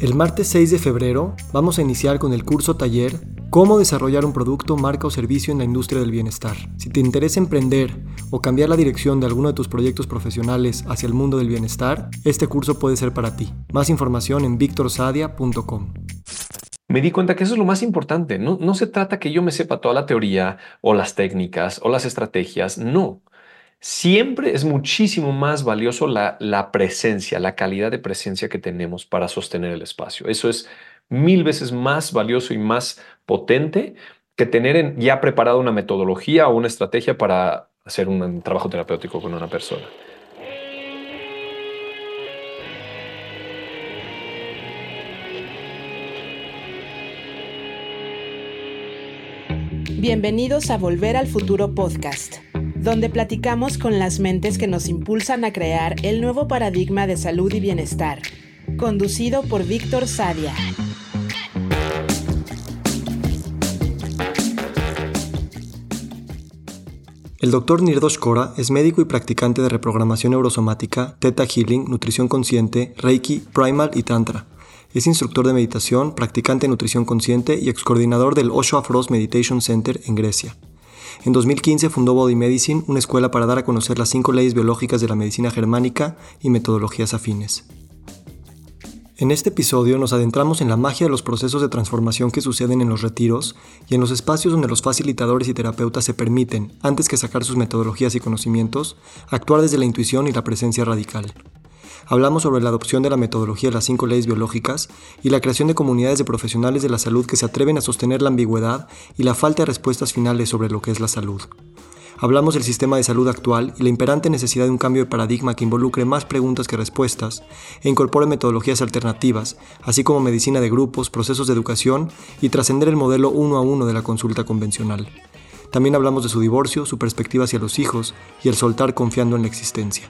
El martes 6 de febrero vamos a iniciar con el curso taller Cómo desarrollar un producto, marca o servicio en la industria del bienestar. Si te interesa emprender o cambiar la dirección de alguno de tus proyectos profesionales hacia el mundo del bienestar, este curso puede ser para ti. Más información en victorsadia.com. Me di cuenta que eso es lo más importante. No, no se trata que yo me sepa toda la teoría o las técnicas o las estrategias. No. Siempre es muchísimo más valioso la, la presencia, la calidad de presencia que tenemos para sostener el espacio. Eso es mil veces más valioso y más potente que tener ya preparado una metodología o una estrategia para hacer un trabajo terapéutico con una persona. Bienvenidos a Volver al Futuro Podcast, donde platicamos con las mentes que nos impulsan a crear el nuevo paradigma de salud y bienestar, conducido por Víctor Sadia. El Dr. Nirdosh Kora es médico y practicante de reprogramación neurosomática, Theta Healing, nutrición consciente, Reiki, Primal y Tantra. Es instructor de meditación, practicante de nutrición consciente y excoordinador del Osho Afros Meditation Center en Grecia. En 2015 fundó Body Medicine, una escuela para dar a conocer las cinco leyes biológicas de la medicina germánica y metodologías afines. En este episodio nos adentramos en la magia de los procesos de transformación que suceden en los retiros y en los espacios donde los facilitadores y terapeutas se permiten, antes que sacar sus metodologías y conocimientos, actuar desde la intuición y la presencia radical. Hablamos sobre la adopción de la metodología de las cinco leyes biológicas y la creación de comunidades de profesionales de la salud que se atreven a sostener la ambigüedad y la falta de respuestas finales sobre lo que es la salud. Hablamos del sistema de salud actual y la imperante necesidad de un cambio de paradigma que involucre más preguntas que respuestas e incorpore metodologías alternativas, así como medicina de grupos, procesos de educación y trascender el modelo uno a uno de la consulta convencional. También hablamos de su divorcio, su perspectiva hacia los hijos y el soltar confiando en la existencia.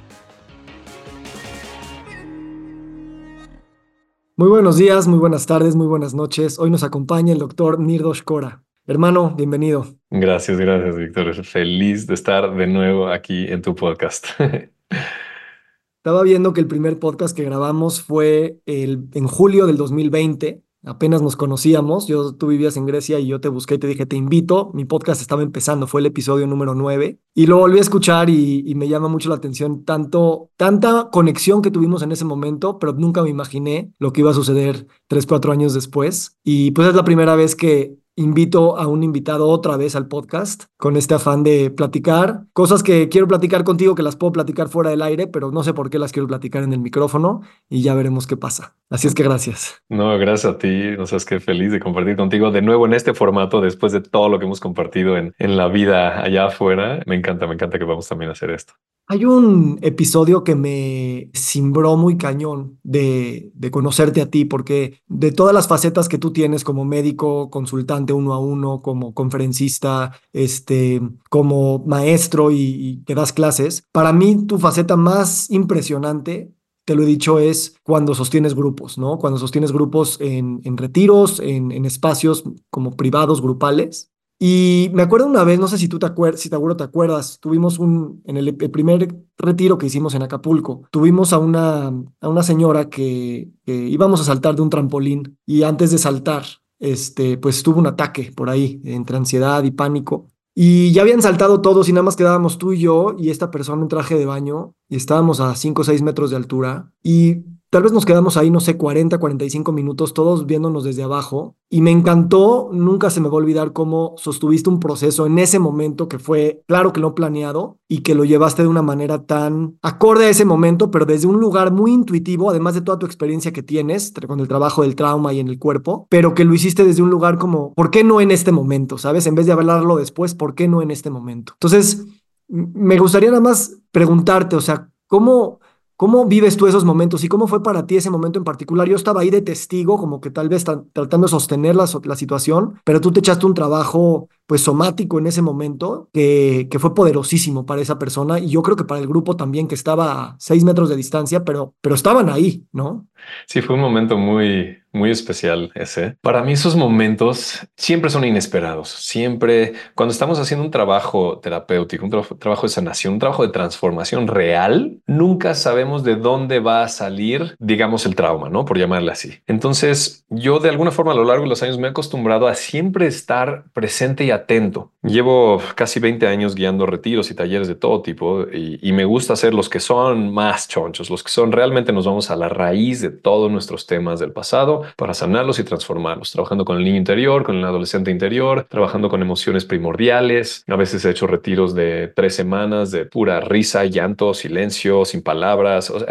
Muy buenos días, muy buenas tardes, muy buenas noches. Hoy nos acompaña el doctor Nirdosh Kora. Hermano, bienvenido. Gracias, gracias, Víctor. Feliz de estar de nuevo aquí en tu podcast. Estaba viendo que el primer podcast que grabamos fue el, en julio del 2020. Apenas nos conocíamos. Yo, tú vivías en Grecia y yo te busqué y te dije, te invito. Mi podcast estaba empezando, fue el episodio número 9. Y lo volví a escuchar y, y me llama mucho la atención tanto, tanta conexión que tuvimos en ese momento, pero nunca me imaginé lo que iba a suceder tres, cuatro años después. Y pues es la primera vez que invito a un invitado otra vez al podcast con este afán de platicar cosas que quiero platicar contigo que las puedo platicar fuera del aire, pero no sé por qué las quiero platicar en el micrófono y ya veremos qué pasa. Así es que gracias. No, gracias a ti. No sabes qué feliz de compartir contigo de nuevo en este formato después de todo lo que hemos compartido en, en la vida allá afuera. Me encanta, me encanta que vamos también a hacer esto. Hay un episodio que me cimbró muy cañón de, de, conocerte a ti, porque de todas las facetas que tú tienes como médico, consultante uno a uno, como conferencista, este, como maestro y, y que das clases, para mí tu faceta más impresionante te lo he dicho, es cuando sostienes grupos, ¿no? Cuando sostienes grupos en, en retiros, en, en, espacios como privados, grupales. Y me acuerdo una vez, no sé si tú te acuerdas, si seguro te acuerdas, tuvimos un, en el, primer retiro que hicimos en Acapulco, tuvimos a una, a una señora que, que, íbamos a saltar de un trampolín y antes de saltar, este, pues tuvo un ataque por ahí, entre ansiedad y pánico. Y ya habían saltado todos y nada más quedábamos tú y yo y esta persona en traje de baño y estábamos a 5 o 6 metros de altura y Tal vez nos quedamos ahí, no sé, 40, 45 minutos, todos viéndonos desde abajo. Y me encantó, nunca se me va a olvidar cómo sostuviste un proceso en ese momento que fue, claro que no planeado, y que lo llevaste de una manera tan acorde a ese momento, pero desde un lugar muy intuitivo, además de toda tu experiencia que tienes con el trabajo del trauma y en el cuerpo, pero que lo hiciste desde un lugar como, ¿por qué no en este momento? ¿Sabes? En vez de hablarlo después, ¿por qué no en este momento? Entonces, me gustaría nada más preguntarte, o sea, ¿cómo ¿Cómo vives tú esos momentos y cómo fue para ti ese momento en particular? Yo estaba ahí de testigo, como que tal vez tratando de sostener la, situación, pero tú te echaste un trabajo pues somático en ese momento que, que fue poderosísimo para esa persona y yo creo que para el grupo también que estaba a seis metros de distancia, pero, pero estaban ahí, ¿no? Sí, fue un momento muy, muy especial ese. Para mí esos momentos siempre son inesperados. Siempre cuando estamos haciendo un trabajo terapéutico, un trabajo de sanación, un trabajo de transformación real, nunca sabemos de dónde va a salir, digamos, el trauma, ¿no? Por llamarle así. Entonces, yo de alguna forma a lo largo de los años me he acostumbrado a siempre estar presente y atento. Llevo casi 20 años guiando retiros y talleres de todo tipo y, y me gusta hacer los que son más chonchos, los que son realmente nos vamos a la raíz de todos nuestros temas del pasado para sanarlos y transformarlos, trabajando con el niño interior, con el adolescente interior, trabajando con emociones primordiales. A veces he hecho retiros de tres semanas de pura risa, llanto, silencio, sin palabras, o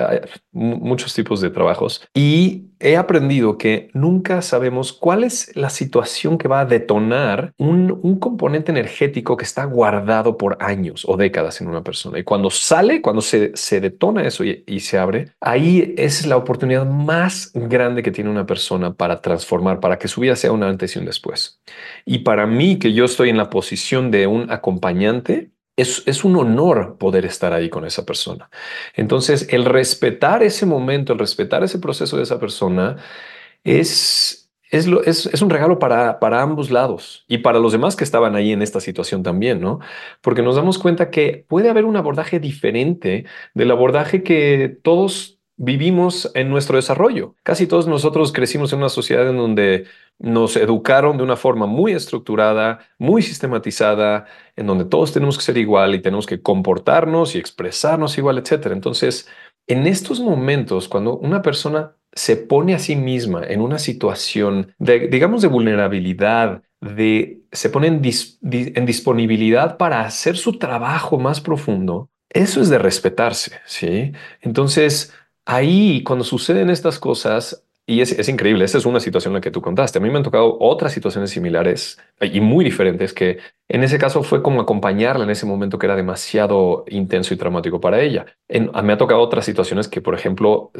muchos tipos de trabajos. Y he aprendido que nunca sabemos cuál es la situación que va a detonar un, un componente energético que está guardado por años o décadas en una persona. Y cuando sale, cuando se, se detona eso y, y se abre, ahí es la oportunidad más grande que tiene una persona para transformar, para que su vida sea un antes y un después. Y para mí, que yo estoy en la posición de un acompañante, es, es, un honor poder estar ahí con esa persona. Entonces, el respetar ese momento, el respetar ese proceso de esa persona es, es, lo, es, es un regalo para, para ambos lados y para los demás que estaban ahí en esta situación también, ¿no? Porque nos damos cuenta que puede haber un abordaje diferente del abordaje que todos vivimos en nuestro desarrollo. Casi todos nosotros crecimos en una sociedad en donde nos educaron de una forma muy estructurada, muy sistematizada, en donde todos tenemos que ser igual y tenemos que comportarnos y expresarnos igual, etc. Entonces, en estos momentos, cuando una persona se pone a sí misma en una situación de, digamos, de vulnerabilidad, de, se pone en, en disponibilidad para hacer su trabajo más profundo, eso es de respetarse, ¿sí? Entonces, ahí, cuando suceden estas cosas, y es, es, increíble, esa es una situación en la que tú contaste. A mí me han tocado otras situaciones similares y muy diferentes que en ese caso fue como acompañarla en ese momento que era demasiado intenso y traumático para ella. En, me ha tocado otras situaciones que, por ejemplo,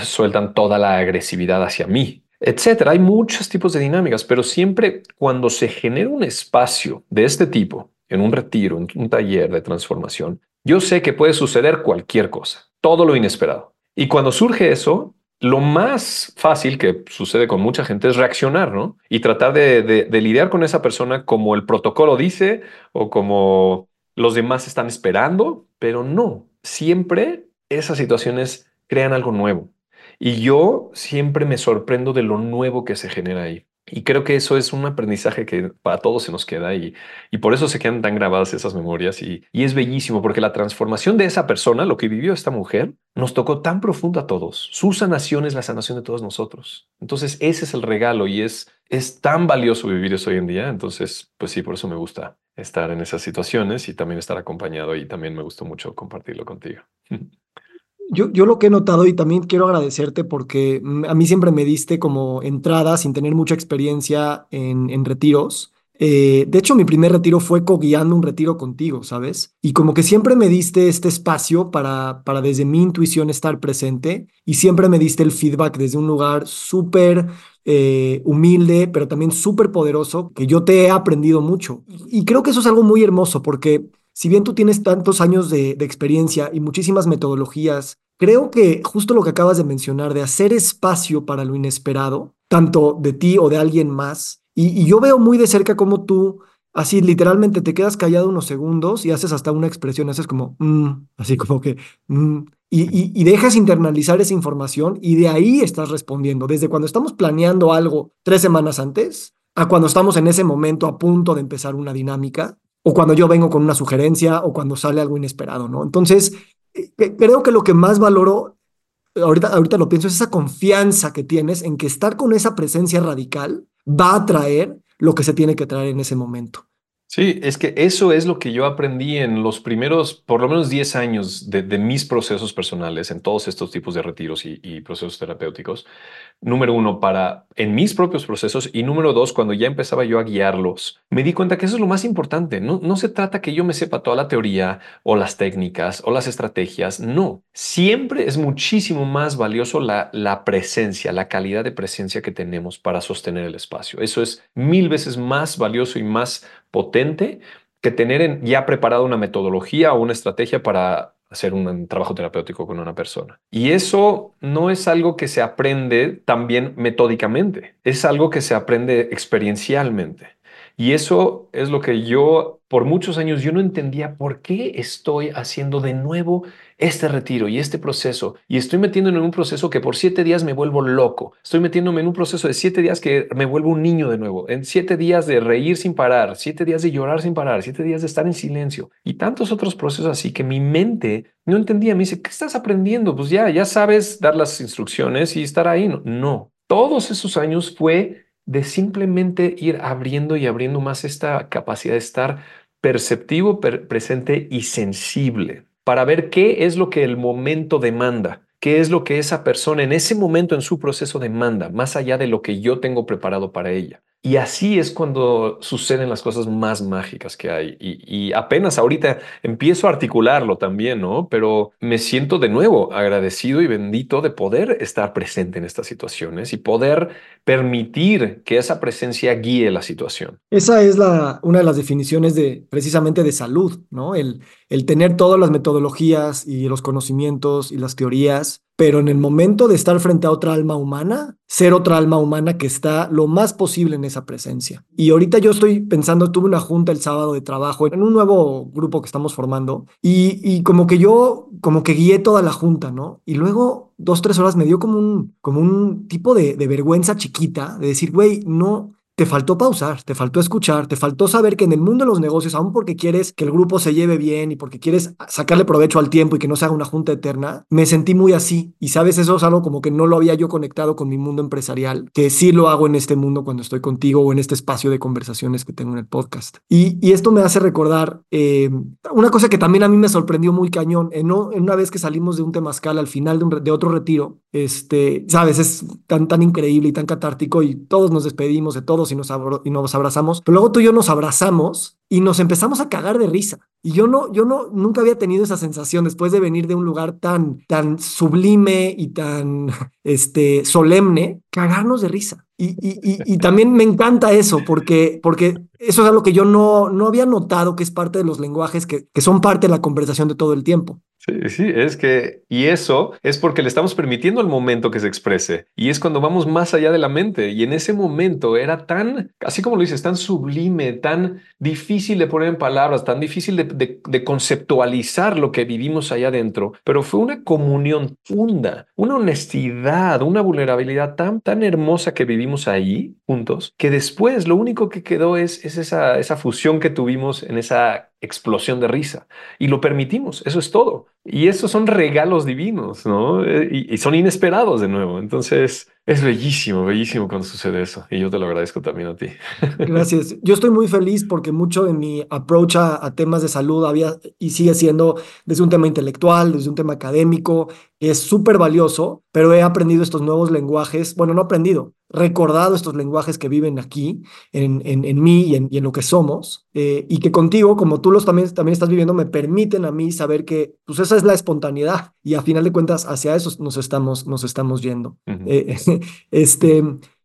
sueltan toda la agresividad hacia mí, etcétera. Hay muchos tipos de dinámicas, pero siempre cuando se genera un espacio de este tipo, en un retiro, en un taller de transformación, yo sé que puede suceder cualquier cosa, todo lo inesperado. Y cuando surge eso, lo más fácil que sucede con mucha gente es reaccionar, ¿no? Y tratar de, de, de, lidiar con esa persona como el protocolo dice o como los demás están esperando, pero no, siempre esas situaciones crean algo nuevo. Y yo siempre me sorprendo de lo nuevo que se genera ahí. Y creo que eso es un aprendizaje que para todos se nos queda y, y por eso se quedan tan grabadas esas memorias y, y, es bellísimo porque la transformación de esa persona, lo que vivió esta mujer, nos tocó tan profundo a todos. Su sanación es la sanación de todos nosotros. Entonces ese es el regalo y es, es tan valioso vivir eso hoy en día. Entonces, pues sí, por eso me gusta estar en esas situaciones y también estar acompañado y también me gustó mucho compartirlo contigo. Yo, yo, lo que he notado y también quiero agradecerte porque a mí siempre me diste como entrada sin tener mucha experiencia en, en retiros. Eh, de hecho, mi primer retiro fue co-guiando un retiro contigo, ¿sabes? Y como que siempre me diste este espacio para, para desde mi intuición estar presente y siempre me diste el feedback desde un lugar súper eh, humilde, pero también súper poderoso, que yo te he aprendido mucho. Y creo que eso es algo muy hermoso porque si bien tú tienes tantos años de, experiencia y muchísimas metodologías, creo que justo lo que acabas de mencionar, de hacer espacio para lo inesperado, tanto de ti o de alguien más, y, yo veo muy de cerca cómo tú, así literalmente te quedas callado unos segundos y haces hasta una expresión, haces como, mm", así como que, mm", y, y, y dejas internalizar esa información y de ahí estás respondiendo, desde cuando estamos planeando algo tres semanas antes a cuando estamos en ese momento a punto de empezar una dinámica o cuando yo vengo con una sugerencia o cuando sale algo inesperado, ¿no? Entonces, creo que lo que más valoro, ahorita, ahorita lo pienso, es esa confianza que tienes en que estar con esa presencia radical va a traer lo que se tiene que traer en ese momento. Sí, es que eso es lo que yo aprendí en los primeros, por lo menos 10 años de, mis procesos personales, en todos estos tipos de retiros y, y, procesos terapéuticos. Número uno, para en mis propios procesos y número dos, cuando ya empezaba yo a guiarlos, me di cuenta que eso es lo más importante. No, no se trata que yo me sepa toda la teoría o las técnicas o las estrategias. No, siempre es muchísimo más valioso la, la presencia, la calidad de presencia que tenemos para sostener el espacio. Eso es mil veces más valioso y más potente que tener ya preparado una metodología o una estrategia para hacer un trabajo terapéutico con una persona. Y eso no es algo que se aprende también metódicamente, es algo que se aprende experiencialmente. Y eso es lo que yo, por muchos años, yo no entendía por qué estoy haciendo de nuevo este retiro y este proceso. Y estoy metiéndome en un proceso que por siete días me vuelvo loco. Estoy metiéndome en un proceso de siete días que me vuelvo un niño de nuevo. En siete días de reír sin parar, siete días de llorar sin parar, siete días de estar en silencio y tantos otros procesos así que mi mente no entendía. Me dice, ¿qué estás aprendiendo? Pues ya, ya sabes dar las instrucciones y estar ahí. No, no. Todos esos años fue de simplemente ir abriendo y abriendo más esta capacidad de estar perceptivo, presente y sensible para ver qué es lo que el momento demanda, qué es lo que esa persona en ese momento en su proceso demanda, más allá de lo que yo tengo preparado para ella. Y así es cuando suceden las cosas más mágicas que hay. Y, apenas ahorita empiezo a articularlo también, ¿no? Pero me siento de nuevo agradecido y bendito de poder estar presente en estas situaciones y poder permitir que esa presencia guíe la situación. Esa es la, una de las definiciones de precisamente de salud, ¿no? El, el tener todas las metodologías y los conocimientos y las teorías pero en el momento de estar frente a otra alma humana, ser otra alma humana que está lo más posible en esa presencia. Y ahorita yo estoy pensando, tuve una junta el sábado de trabajo en un nuevo grupo que estamos formando y, como que yo, como que guié toda la junta, ¿no? Y luego dos, tres horas me dio como un, como un tipo de, de vergüenza chiquita de decir, güey, no, te faltó pausar, te faltó escuchar, te faltó saber que en el mundo de los negocios, aun porque quieres que el grupo se lleve bien y porque quieres sacarle provecho al tiempo y que no se haga una junta eterna, me sentí muy así. Y sabes, eso es algo como que no lo había yo conectado con mi mundo empresarial, que sí lo hago en este mundo cuando estoy contigo o en este espacio de conversaciones que tengo en el podcast. Y, y esto me hace recordar eh, una cosa que también a mí me sorprendió muy cañón. En, una vez que salimos de un temazcal al final de, un, de otro retiro, este, sabes, es tan, tan increíble y tan catártico y todos nos despedimos de todos y nos, y nos abrazamos, pero luego tú y yo nos abrazamos y nos empezamos a cagar de risa. Y yo no, yo no, nunca había tenido esa sensación después de venir de un lugar tan, tan sublime y tan, este, solemne, cagarnos de risa. Y, y, y, también me encanta eso, porque, porque eso es algo que yo no, no había notado que es parte de los lenguajes que, que son parte de la conversación de todo el tiempo. Sí, es que, y eso es porque le estamos permitiendo al momento que se exprese. Y es cuando vamos más allá de la mente. Y en ese momento era tan, así como lo dices, tan sublime, tan difícil de poner en palabras, tan difícil de, de, conceptualizar lo que vivimos allá adentro. Pero fue una comunión funda, una honestidad, una vulnerabilidad tan, tan hermosa que vivimos ahí juntos, que después lo único que quedó es, es esa, esa fusión que tuvimos en esa explosión de risa. Y lo permitimos, eso es todo. Y esos son regalos divinos, ¿no? Eh, y, y, son inesperados de nuevo. Entonces, es bellísimo, bellísimo cuando sucede eso. Y yo te lo agradezco también a ti. Gracias. Yo estoy muy feliz porque mucho de mi approach a, a temas de salud había y sigue siendo desde un tema intelectual, desde un tema académico. Es súper valioso, pero he aprendido estos nuevos lenguajes. Bueno, no aprendido, recordado estos lenguajes que viven aquí, en, en, en mí y en, y en, lo que somos, eh, y que contigo, como tú los también, también estás viviendo, me permiten a mí saber que pues esa es la espontaneidad y a final de cuentas hacia eso nos estamos, nos estamos yendo. Uh -huh. eh, este,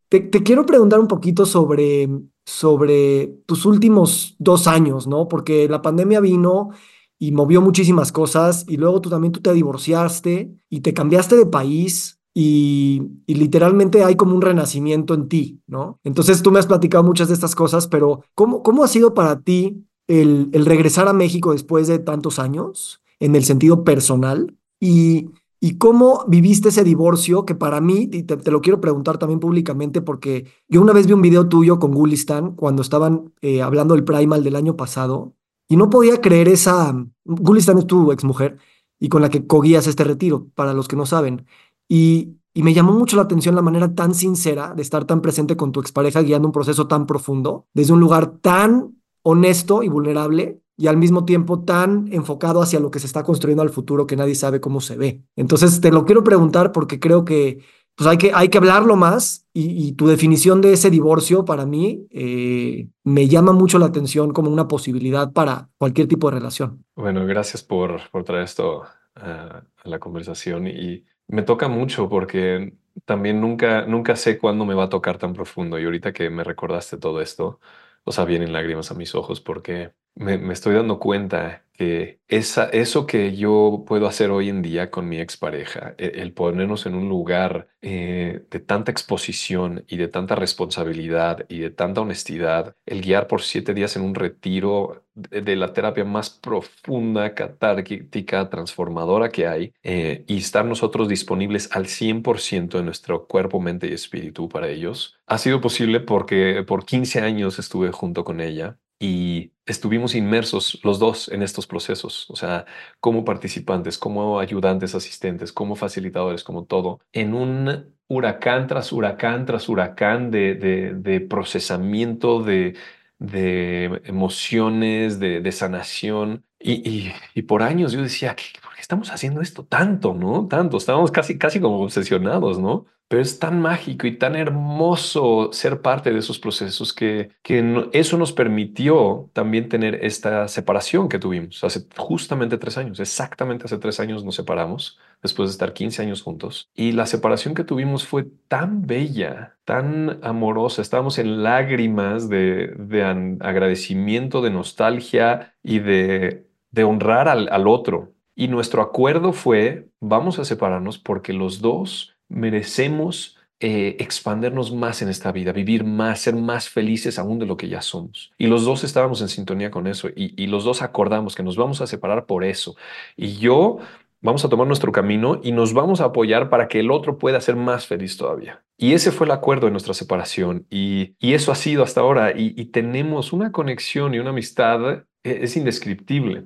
te, quiero preguntar un poquito sobre, sobre tus últimos dos años, ¿no? Porque la pandemia vino y movió muchísimas cosas y luego tú también tú te divorciaste y te cambiaste de país y, y, literalmente hay como un renacimiento en ti, ¿no? Entonces tú me has platicado muchas de estas cosas, pero ¿cómo, cómo ha sido para ti el, el regresar a México después de tantos años en el sentido personal? Y, ¿Y cómo viviste ese divorcio? Que para mí, y te, lo quiero preguntar también públicamente, porque yo una vez vi un video tuyo con Gulistan cuando estaban eh, hablando del Primal del año pasado y no podía creer esa. Gulistan es tu exmujer y con la que cogías este retiro, para los que no saben. Y, y me llamó mucho la atención la manera tan sincera de estar tan presente con tu expareja guiando un proceso tan profundo, desde un lugar tan honesto y vulnerable y al mismo tiempo tan enfocado hacia lo que se está construyendo al futuro que nadie sabe cómo se ve. Entonces te lo quiero preguntar porque creo que pues hay que, hay que hablarlo más y, y tu definición de ese divorcio para mí eh, me llama mucho la atención como una posibilidad para cualquier tipo de relación. Bueno, gracias por, por traer esto a, a la conversación y me toca mucho porque también nunca, nunca sé cuándo me va a tocar tan profundo y ahorita que me recordaste todo esto, o sea, vienen lágrimas a mis ojos porque me, me estoy dando cuenta que esa, eso que yo puedo hacer hoy en día con mi expareja, e, el, ponernos en un lugar eh, de tanta exposición y de tanta responsabilidad y de tanta honestidad, el guiar por siete días en un retiro de, la terapia más profunda, catártica, transformadora que hay, eh, y estar nosotros disponibles al 100% de nuestro cuerpo, mente y espíritu para ellos, ha sido posible porque por 15 años estuve junto con ella y estuvimos inmersos los dos en estos procesos, o sea, como participantes, como ayudantes, asistentes, como facilitadores, como todo, en un huracán tras huracán tras huracán de, de, procesamiento de, de emociones, de, sanación. Y, y, por años yo decía, ¿por qué estamos haciendo esto tanto, no? Tanto, estábamos casi, casi como obsesionados, ¿no? pero es tan mágico y tan hermoso ser parte de esos procesos que, que eso nos permitió también tener esta separación que tuvimos hace justamente tres años. Exactamente hace tres años nos separamos después de estar 15 años juntos. Y la separación que tuvimos fue tan bella, tan amorosa. Estábamos en lágrimas de, de agradecimiento, de nostalgia y de, honrar al otro. Y nuestro acuerdo fue, vamos a separarnos porque los dos merecemos eh, expandernos más en esta vida, vivir más, ser más felices aún de lo que ya somos. Y los dos estábamos en sintonía con eso y, los dos acordamos que nos vamos a separar por eso. Y yo vamos a tomar nuestro camino y nos vamos a apoyar para que el otro pueda ser más feliz todavía. Y ese fue el acuerdo de nuestra separación y, eso ha sido hasta ahora y, y tenemos una conexión y una amistad e-, es indescriptible.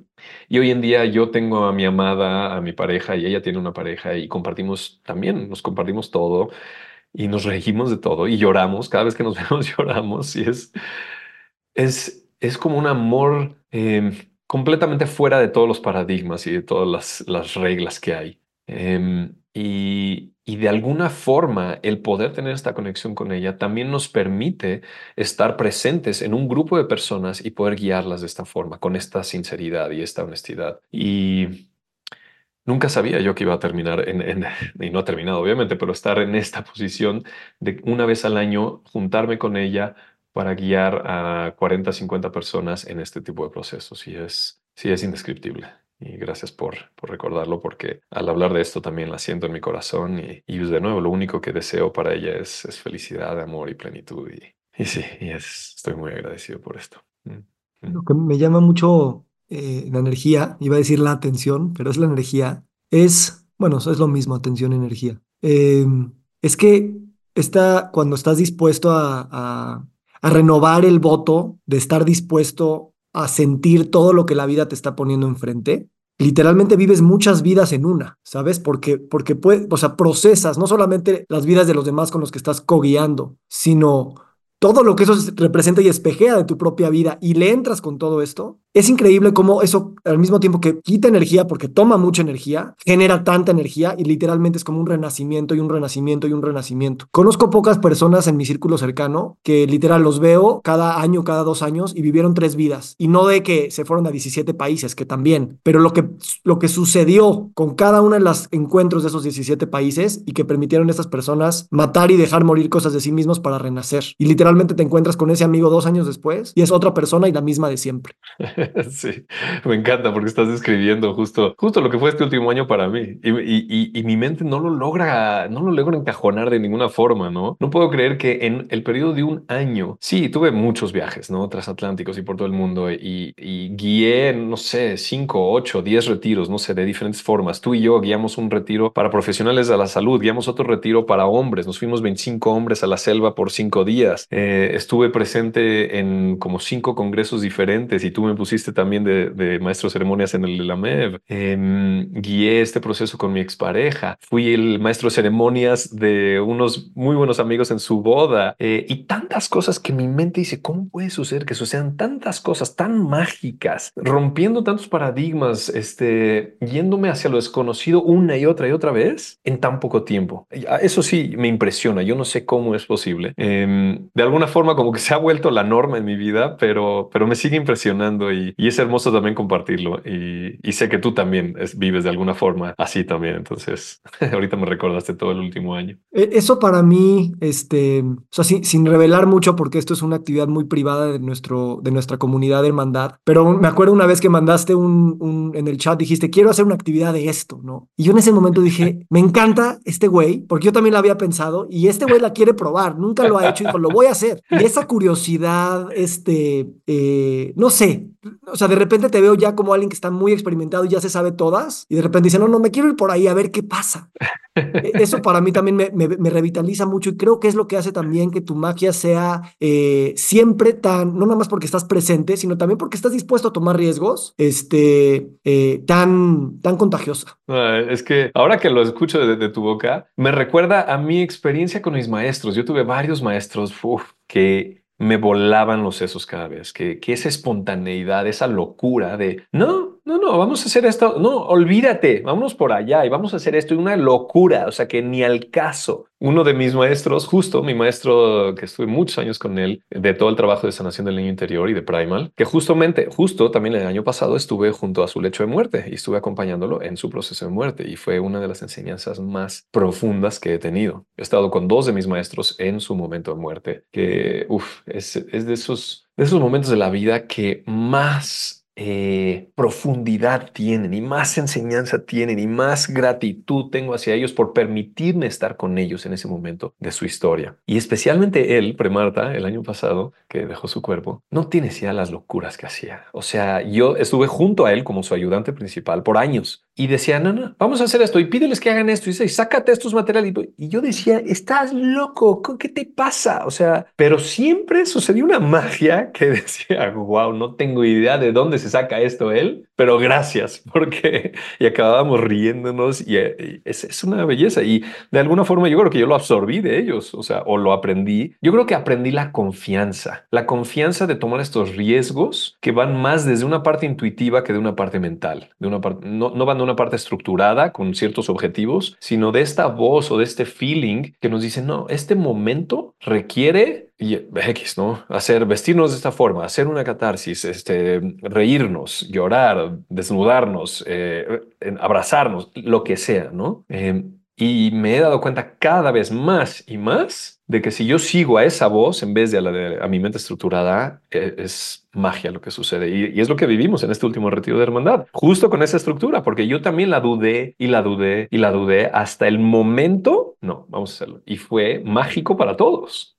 Y hoy en día yo tengo a mi amada, a mi pareja, y ella tiene una pareja, y compartimos también, nos compartimos todo, y nos regimos de todo, y lloramos, cada vez que nos vemos lloramos, y es, es, es como un amor em, completamente fuera de todos los paradigmas y de todas las, las reglas que hay. Em, y, y de alguna forma el poder tener esta conexión con ella también nos permite estar presentes en un grupo de personas y poder guiarlas de esta forma, con esta sinceridad y esta honestidad. Y nunca sabía yo que iba a terminar en, y no ha terminado obviamente, pero estar en esta posición de una vez al año juntarme con ella para guiar a 40, 50 personas en este tipo de procesos. Y es, sí, es indescriptible. Y gracias por, por recordarlo porque al hablar de esto también la siento en mi corazón y, y de nuevo lo único que deseo para ella es, es felicidad, amor y plenitud. Y, y sí, y es, estoy muy agradecido por esto. Mm, mm. Lo que me llama mucho eh, la energía, iba a decir la atención, pero es la energía, es, bueno, es lo mismo, atención, energía. Em, es que está, cuando estás dispuesto a, a, a renovar el voto, de estar dispuesto a sentir todo lo que la vida te está poniendo enfrente, literalmente vives muchas vidas en una, ¿sabes? Porque, porque puede, o sea, procesas no solamente las vidas de los demás con los que estás coguiando, sino todo lo que eso representa y espejea de tu propia vida y le entras con todo esto, es increíble cómo eso, al mismo tiempo que quita energía, porque toma mucha energía, genera tanta energía y literalmente es como un renacimiento y un renacimiento y un renacimiento. Conozco pocas personas en mi círculo cercano que literal los veo cada año, cada dos años y vivieron tres vidas. Y no de que se fueron a 17 países, que también, pero lo que, lo que sucedió con cada uno de los encuentros de esos 17 países y que permitieron a estas personas matar y dejar morir cosas de sí mismos para renacer. Y literalmente te encuentras con ese amigo dos años después y es otra persona y la misma de siempre. Sí, me encanta porque estás describiendo justo, justo lo que fue este último año para mí y, y, y, mi mente no lo logra, no lo logra encajonar de ninguna forma, ¿no? No puedo creer que en el periodo de un año, sí, tuve muchos viajes, ¿no? Transatlánticos y por todo el mundo y, y guié, no sé, cinco, ocho, diez retiros, no sé, de diferentes formas. Tú y yo guiamos un retiro para profesionales de la salud, guiamos otro retiro para hombres, nos fuimos 25 hombres a la selva por cinco días. Eh, estuve presente en como cinco congresos diferentes y tú me pusiste también de, de maestro de ceremonias en el LAMEV. Em, guié este proceso con mi expareja. Fui el maestro de ceremonias de unos muy buenos amigos en su boda. Eh, y tantas cosas que mi mente dice, ¿cómo puede suceder que sucedan tantas cosas tan mágicas, rompiendo tantos paradigmas, este, yéndome hacia lo desconocido una y otra y otra vez en tan poco tiempo? Eso sí me impresiona. Yo no sé cómo es posible. Em, de alguna forma como que se ha vuelto la norma en mi vida, pero, pero me sigue impresionando y y, es hermoso también compartirlo. Y, sé que tú también vives de alguna forma así también. Entonces, ahorita me recordaste todo el último año. E, eso para mí, este, o sea, sin, revelar mucho, porque esto es una actividad muy privada de, nuestro, de nuestra comunidad de hermandad, pero me acuerdo una vez que mandaste un, un, en el chat, dijiste, quiero hacer una actividad de esto, ¿no? Y yo en ese momento dije, me encanta este güey, porque yo también la había pensado, y este güey la quiere probar, nunca lo ha hecho, y dijo, lo voy a hacer. Y esa curiosidad, este, eh, no sé, o sea, de repente te veo ya como alguien que está muy experimentado y ya se sabe todas, y de repente dice, no, no, me quiero ir por ahí a ver qué pasa. E, eso para mí también me, me, revitaliza mucho y creo que es lo que hace también que tu magia sea eh, siempre tan, no nada más porque estás presente, sino también porque estás dispuesto a tomar riesgos, este, eh, tan, tan contagiosa. es que ahora que lo escucho de, tu boca, me recuerda a mi experiencia con mis maestros. Yo tuve varios maestros que me volaban los sesos cada vez, que, esa espontaneidad, esa locura de, no, no, no, vamos a hacer esto, no, olvídate, vámonos por allá y vamos a hacer esto, una locura, o sea que ni al caso. Uno de mis maestros, justo mi maestro que estuve muchos años con él, de todo el trabajo de sanación del niño interior y de Primal, que justamente, justo también el año pasado estuve junto a su lecho de muerte y estuve acompañándolo en su proceso de muerte y fue una de las enseñanzas más profundas que he tenido. He estado con dos de mis maestros en su momento de muerte, que, uff, es, es de esos, de esos momentos de la vida que más eh, profundidad tienen y más enseñanza tienen y más gratitud tengo hacia ellos por permitirme estar con ellos en ese momento de su historia. Y especialmente él, Premarta, el año pasado, que dejó su cuerpo, no tiene ya las locuras que hacía. O sea, yo estuve junto a él como su ayudante principal por años y decía, no, no, vamos a hacer esto y pídeles que hagan esto y dice, sácate estos materiales. Y yo decía, estás loco, ¿qué te pasa? O sea, pero siempre sucedió una magia que decía, wow, no tengo idea de dónde se saca esto él, pero gracias, porque y acabábamos riéndonos y, es, es, una belleza. Y de alguna forma yo creo que yo lo absorbí de ellos, o sea, o lo aprendí. Yo creo que aprendí la confianza, la confianza de tomar estos riesgos que van más desde una parte intuitiva que de una parte mental, de una parte, no, no van una parte estructurada con ciertos objetivos, sino de esta voz o de este feeling que nos dice, no, este momento requiere X, ¿no? Hacer, vestirnos de esta forma, hacer una catarsis, este, reírnos, llorar, desnudarnos, eh, abrazarnos, lo que sea, ¿no? Eh, y me he dado cuenta cada vez más y más de que si yo sigo a esa voz en vez de a, la de, a mi mente estructurada, e, es, magia lo que sucede. Y, es lo que vivimos en este último retiro de hermandad, justo con esa estructura, porque yo también la dudé y la dudé y la dudé hasta el momento, no, vamos a hacerlo. Y fue mágico para todos.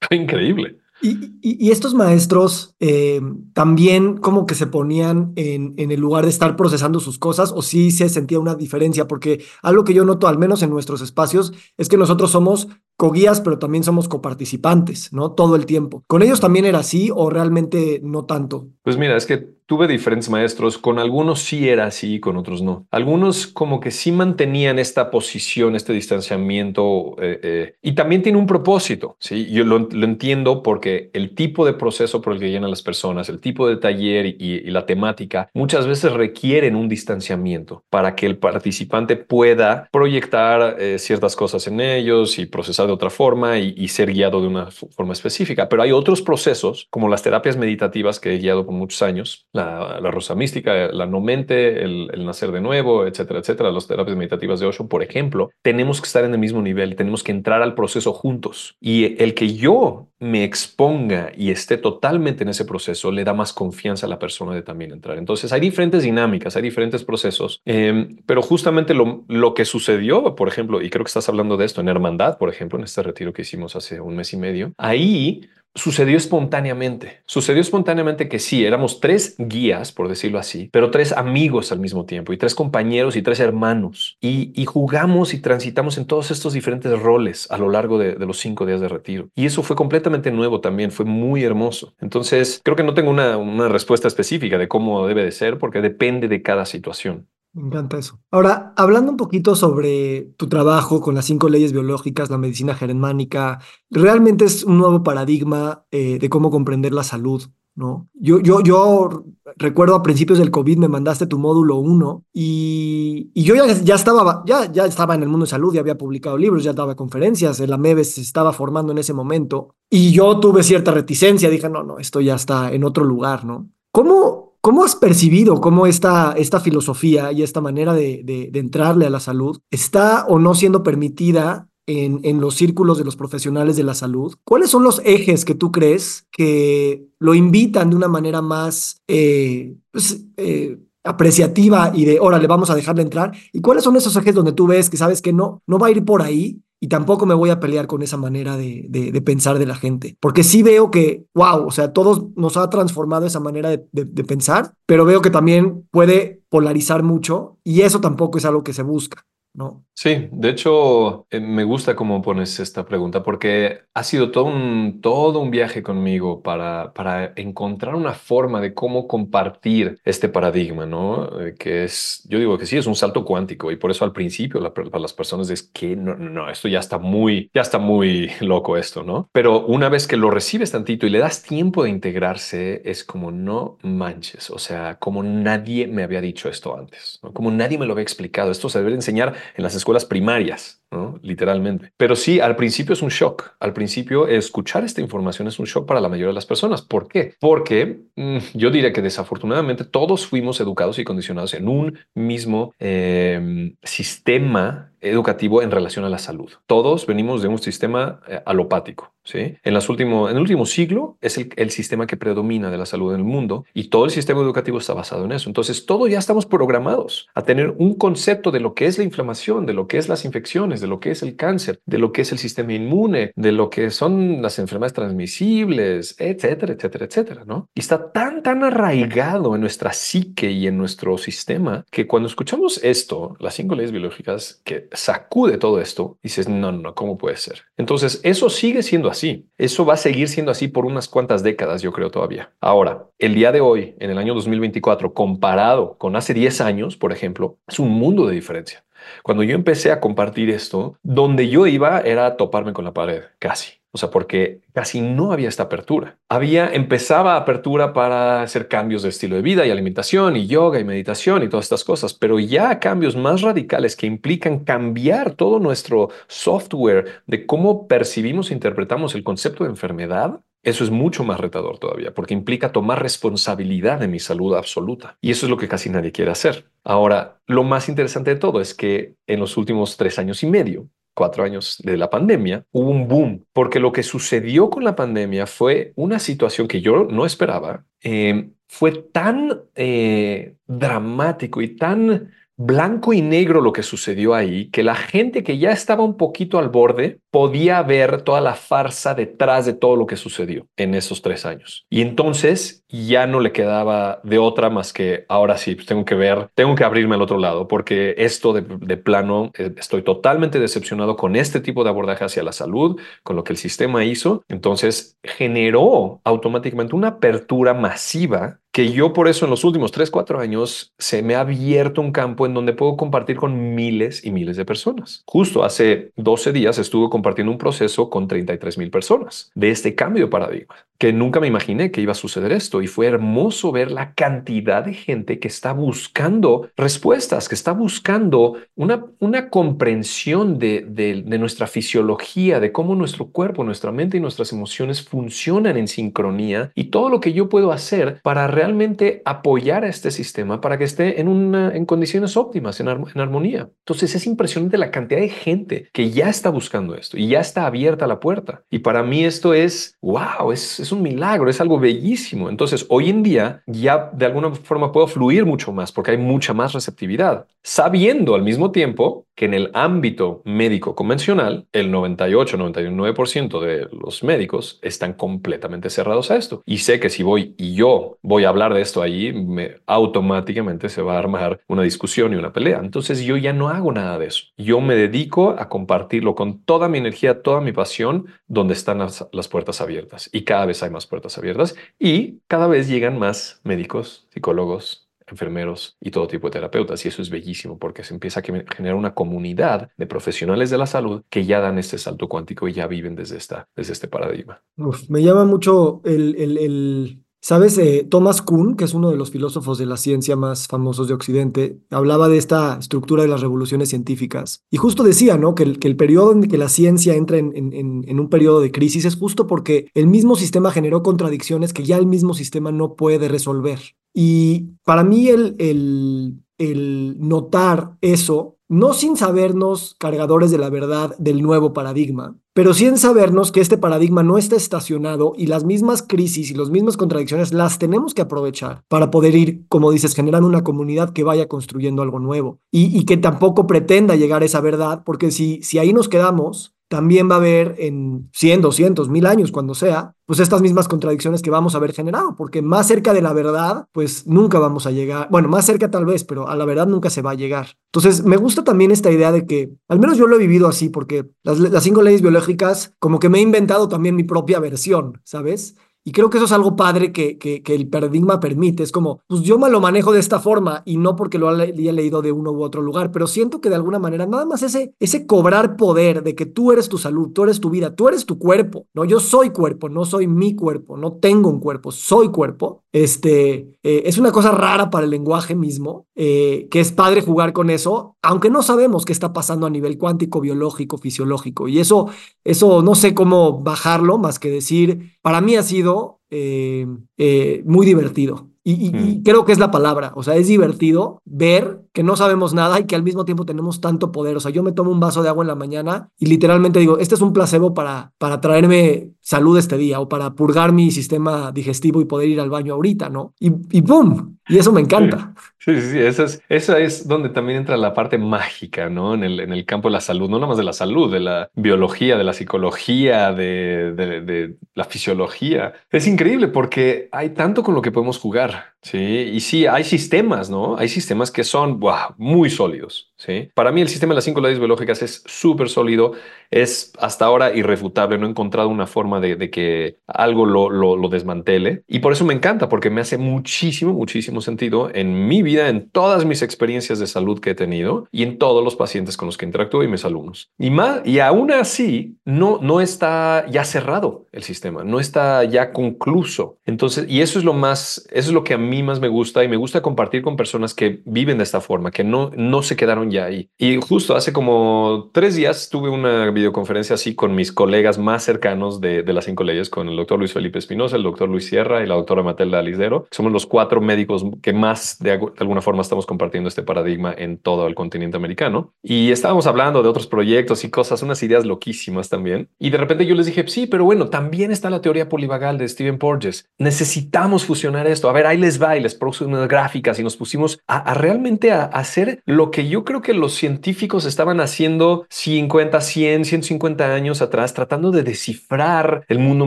Fue increíble. Y, estos maestros eh, también como que se ponían en, en, el lugar de estar procesando sus cosas o sí se sentía una diferencia, porque algo que yo noto, al menos en nuestros espacios, es que nosotros somos coguías, pero también somos coparticipantes, ¿no? Todo el tiempo. ¿Con ellos también era así o realmente no tanto? Pues mira, es que tuve diferentes maestros, con algunos sí era así, con otros no. Algunos como que sí mantenían esta posición, este distanciamiento, eh, eh, y también tiene un propósito, ¿sí? Yo lo, entiendo porque el tipo de proceso por el que llenan las personas, el tipo de taller y, la temática, muchas veces requieren un distanciamiento para que el participante pueda proyectar eh, ciertas cosas en ellos y procesar de otra forma y, ser guiado de una forma específica. Pero hay otros procesos, como las terapias meditativas que he guiado por muchos años, la, rosa mística, la no mente, el, nacer de nuevo, etcétera, etcétera, las terapias meditativas de Osho, por ejemplo, tenemos que estar en el mismo nivel, tenemos que entrar al proceso juntos. Y el que yo me exponga y esté totalmente en ese proceso le da más confianza a la persona de también entrar. Entonces hay diferentes dinámicas, hay diferentes procesos, em, pero justamente lo, lo que sucedió, por ejemplo, y creo que estás hablando de esto en Hermandad, por ejemplo, en este retiro que hicimos hace un mes y medio, ahí sucedió espontáneamente. Sucedió espontáneamente que sí, éramos tres guías, por decirlo así, pero tres amigos al mismo tiempo, y tres compañeros y tres hermanos. Y, jugamos y transitamos en todos estos diferentes roles a lo largo de, los cinco días de retiro. Y eso fue completamente nuevo también, fue muy hermoso. Entonces, creo que no tengo una, una respuesta específica de cómo debe de ser, porque depende de cada situación. Me encanta eso. Ahora, hablando un poquito sobre tu trabajo con las cinco leyes biológicas, la medicina germánica, realmente es un nuevo paradigma eh, de cómo comprender la salud, ¿no? Yo, yo, yo recuerdo a principios del COVID me mandaste tu módulo 1 y, y, yo ya, ya, estaba, ya, ya estaba en el mundo de salud, ya había publicado libros, ya daba conferencias, el AMEBES se estaba formando en ese momento y yo tuve cierta reticencia, dije, no, no, esto ya está en otro lugar, ¿no? ¿Cómo, ¿Cómo has percibido cómo esta, esta filosofía y esta manera de, de, entrarle a la salud está o no siendo permitida en, en, los círculos de los profesionales de la salud, ¿cuáles son los ejes que tú crees que lo invitan de una manera más eh, pues, eh, apreciativa y de, órale, vamos a dejarle entrar? ¿Y cuáles son esos ejes donde tú ves que sabes que no, no va a ir por ahí y tampoco me voy a pelear con esa manera de, de, pensar de la gente. Porque sí veo que, wow, o sea, todos nos ha transformado esa manera de, de, pensar, pero veo que también puede polarizar mucho y eso tampoco es algo que se busca. ¿No? Sí, de hecho, eh, me gusta cómo pones esta pregunta porque ha sido todo un, todo un viaje conmigo para, para encontrar una forma de cómo compartir este paradigma, ¿no? Eh, que es, yo digo que sí, es un salto cuántico y por eso al principio para las personas es que no, no, esto ya está muy, ya está muy loco esto, ¿no? Pero una vez que lo recibes tantito y le das tiempo de integrarse, es como no manches, o sea, como nadie me había dicho esto antes, como nadie me lo había explicado, esto se debe enseñar en las escuelas primarias, literalmente. Pero sí, al principio es un shock. Al principio escuchar esta información es un shock para la mayoría de las personas. ¿Por qué? Porque mmm, yo diría que desafortunadamente todos fuimos educados y condicionados en un mismo eh, sistema educativo en relación a la salud. Todos venimos de un sistema eh, alopático. ¿sí? En, las último, en el último siglo es el, sistema que predomina de la salud en el mundo y todo el sistema educativo está basado en eso. Entonces, todos ya estamos programados a tener un concepto de lo que es la inflamación, de lo que es las infecciones, de lo que es el cáncer, de lo que es el sistema inmune, de lo que son las enfermedades transmisibles, etcétera, etcétera, etcétera, ¿no? Y está tan, tan arraigado en nuestra psique y en nuestro sistema que cuando escuchamos esto, las cinco leyes biológicas que sacude todo esto, dices, no, no, ¿cómo puede ser? Entonces, eso sigue siendo así. Eso va a seguir siendo así por unas cuantas décadas, yo creo todavía. Ahora, el día de hoy, en el año 2024, comparado con hace 10 años, por ejemplo, es un mundo de diferencia. Cuando yo empecé a compartir esto, donde yo iba era toparme con la pared, casi. O sea, porque casi no había esta apertura. Había, empezaba apertura para hacer cambios de estilo de vida y alimentación y yoga y meditación y todas estas cosas, pero ya cambios más radicales que implican cambiar todo nuestro software de cómo percibimos e interpretamos el concepto de enfermedad, eso es mucho más retador todavía, porque implica tomar responsabilidad de mi salud absoluta. Y eso es lo que casi nadie quiere hacer. Ahora, lo más interesante de todo es que en los últimos tres años y medio, cuatro años de la pandemia, hubo un boom, porque lo que sucedió con la pandemia fue una situación que yo no esperaba. Eh, fue tan eh, dramático y tan blanco y negro lo que sucedió ahí, que la gente que ya estaba un poquito al borde podía ver toda la farsa detrás de todo lo que sucedió en esos tres años. Y entonces ya no le quedaba de otra más que ahora sí, pues tengo que ver, tengo que abrirme al otro lado, porque esto de, plano, eh, estoy totalmente decepcionado con este tipo de abordaje hacia la salud, con lo que el sistema hizo. Entonces generó automáticamente una apertura masiva que yo por eso en los últimos 3, 4 años se me ha abierto un campo en donde puedo compartir con miles y miles de personas. Justo hace 12 días estuve compartiendo un proceso con 33 mil personas de este cambio de paradigma, que nunca me imaginé que iba a suceder esto y fue hermoso ver la cantidad de gente que está buscando respuestas, que está buscando una, una comprensión de, de, de nuestra fisiología, de cómo nuestro cuerpo, nuestra mente y nuestras emociones funcionan en sincronía y todo lo que yo puedo hacer para realmente realmente apoyar a este sistema para que esté en, una, en condiciones óptimas, en, en, armonía. Entonces es impresionante la cantidad de gente que ya está buscando esto y ya está abierta la puerta. Y para mí esto es, wow, es, es un milagro, es algo bellísimo. Entonces hoy en día ya de alguna forma puedo fluir mucho más porque hay mucha más receptividad, sabiendo al mismo tiempo que en el ámbito médico convencional, el 98-99% de los médicos están completamente cerrados a esto. Y sé que si voy y yo voy a hablar de esto ahí, me, automáticamente se va a armar una discusión y una pelea. Entonces yo ya no hago nada de eso. Yo me dedico a compartirlo con toda mi energía, toda mi pasión, donde están las, las puertas abiertas. Y cada vez hay más puertas abiertas y cada vez llegan más médicos, psicólogos, enfermeros y todo tipo de terapeutas. Y eso es bellísimo porque se empieza a generar una comunidad de profesionales de la salud que ya dan este salto cuántico y ya viven desde, esta, desde este paradigma. Me llama mucho el, el... ¿Sabes? Eh, Thomas Kuhn, que es uno de los filósofos de la ciencia más famosos de Occidente, hablaba de esta estructura de las revoluciones científicas. Y justo decía, ¿no? Que el, que el periodo en que la ciencia entra en, en, un periodo de crisis es justo porque el mismo sistema generó contradicciones que ya el mismo sistema no puede resolver. Y para mí el, el, el notar eso, no sin sabernos cargadores de la verdad del nuevo paradigma, pero sí en sabernos que este paradigma no está estacionado y las mismas crisis y las mismas contradicciones las tenemos que aprovechar para poder ir, como dices, generando una comunidad que vaya construyendo algo nuevo. Y, y que tampoco pretenda llegar a esa verdad, porque si, si ahí nos quedamos, también va a haber en 100, 200, 1000 años, cuando sea, pues estas mismas contradicciones que vamos a haber generado, porque más cerca de la verdad, pues nunca vamos a llegar, bueno, más cerca tal vez, pero a la verdad nunca se va a llegar. Entonces, me gusta también esta idea de que, al menos yo lo he vivido así, porque las, las cinco leyes biológicas, como que me he inventado también mi propia versión, ¿sabes? Y creo que eso es algo padre que, que, el paradigma permite. Es como, pues yo me lo manejo de esta forma y no porque lo haya leído de uno u otro lugar, pero siento que de alguna manera nada más ese, ese cobrar poder de que tú eres tu salud, tú eres tu vida, tú eres tu cuerpo. No, yo soy cuerpo, no soy mi cuerpo, no tengo un cuerpo, soy cuerpo. Este, eh, es una cosa rara para el lenguaje mismo, eh, que es padre jugar con eso, aunque no sabemos qué está pasando a nivel cuántico, biológico, fisiológico. Y eso, eso no sé cómo bajarlo, más que decir, para mí ha sido eh, eh, muy divertido. Y, y, y, creo que es la palabra, o sea, es divertido ver que no sabemos nada y que al mismo tiempo tenemos tanto poder. O sea, yo me tomo un vaso de agua en la mañana y literalmente digo, este es un placebo para, para traerme salud este día o para purgar mi sistema digestivo y poder ir al baño ahorita, ¿no? Y, y ¡boom! Y eso me encanta. Sí, sí, sí, esa es, es donde también entra la parte mágica, ¿no? En el, en el campo de la salud, no nada más de la salud, de la biología, de la psicología, de, de, la fisiología. Es increíble porque hay tanto con lo que podemos jugar, ¿sí? Y sí, hay sistemas, ¿no? Hay sistemas que son muy sólidos, ¿sí? Para mí el sistema de las cinco leyes biológicas es súper sólido, es hasta ahora irrefutable, no he encontrado una forma de, de que algo lo, lo, lo desmantele y por eso me encanta, porque me hace muchísimo, muchísimo sentido en mi vida, en todas mis experiencias de salud que he tenido y en todos los pacientes con los que interactúo y mis alumnos. Y, más, y aún así, no, no está ya cerrado el sistema, no está ya concluso. Entonces, y eso es lo más, eso es lo que a mí más me gusta y me gusta compartir con personas que viven de esta forma, que no, no se quedaron ya ahí. Y justo hace como tres días tuve una videoconferencia así con mis colegas más cercanos de, de las cinco leyes, con el doctor Luis Felipe Espinosa, el doctor Luis Sierra y la doctora Matelda Alisdero. Somos los cuatro médicos que más de, de alguna forma estamos compartiendo este paradigma en todo el continente americano. Y estábamos hablando de otros proyectos y cosas, unas ideas loquísimas también. Y de repente yo les dije, sí, pero bueno, también está la teoría polivagal de Stephen Porges. Necesitamos fusionar esto. A ver, ahí les va y les puse unas gráficas y nos pusimos a, a realmente a, a hacer lo que yo creo que los científicos estaban haciendo 50, 100, 150 años atrás, tratando de descifrar el mundo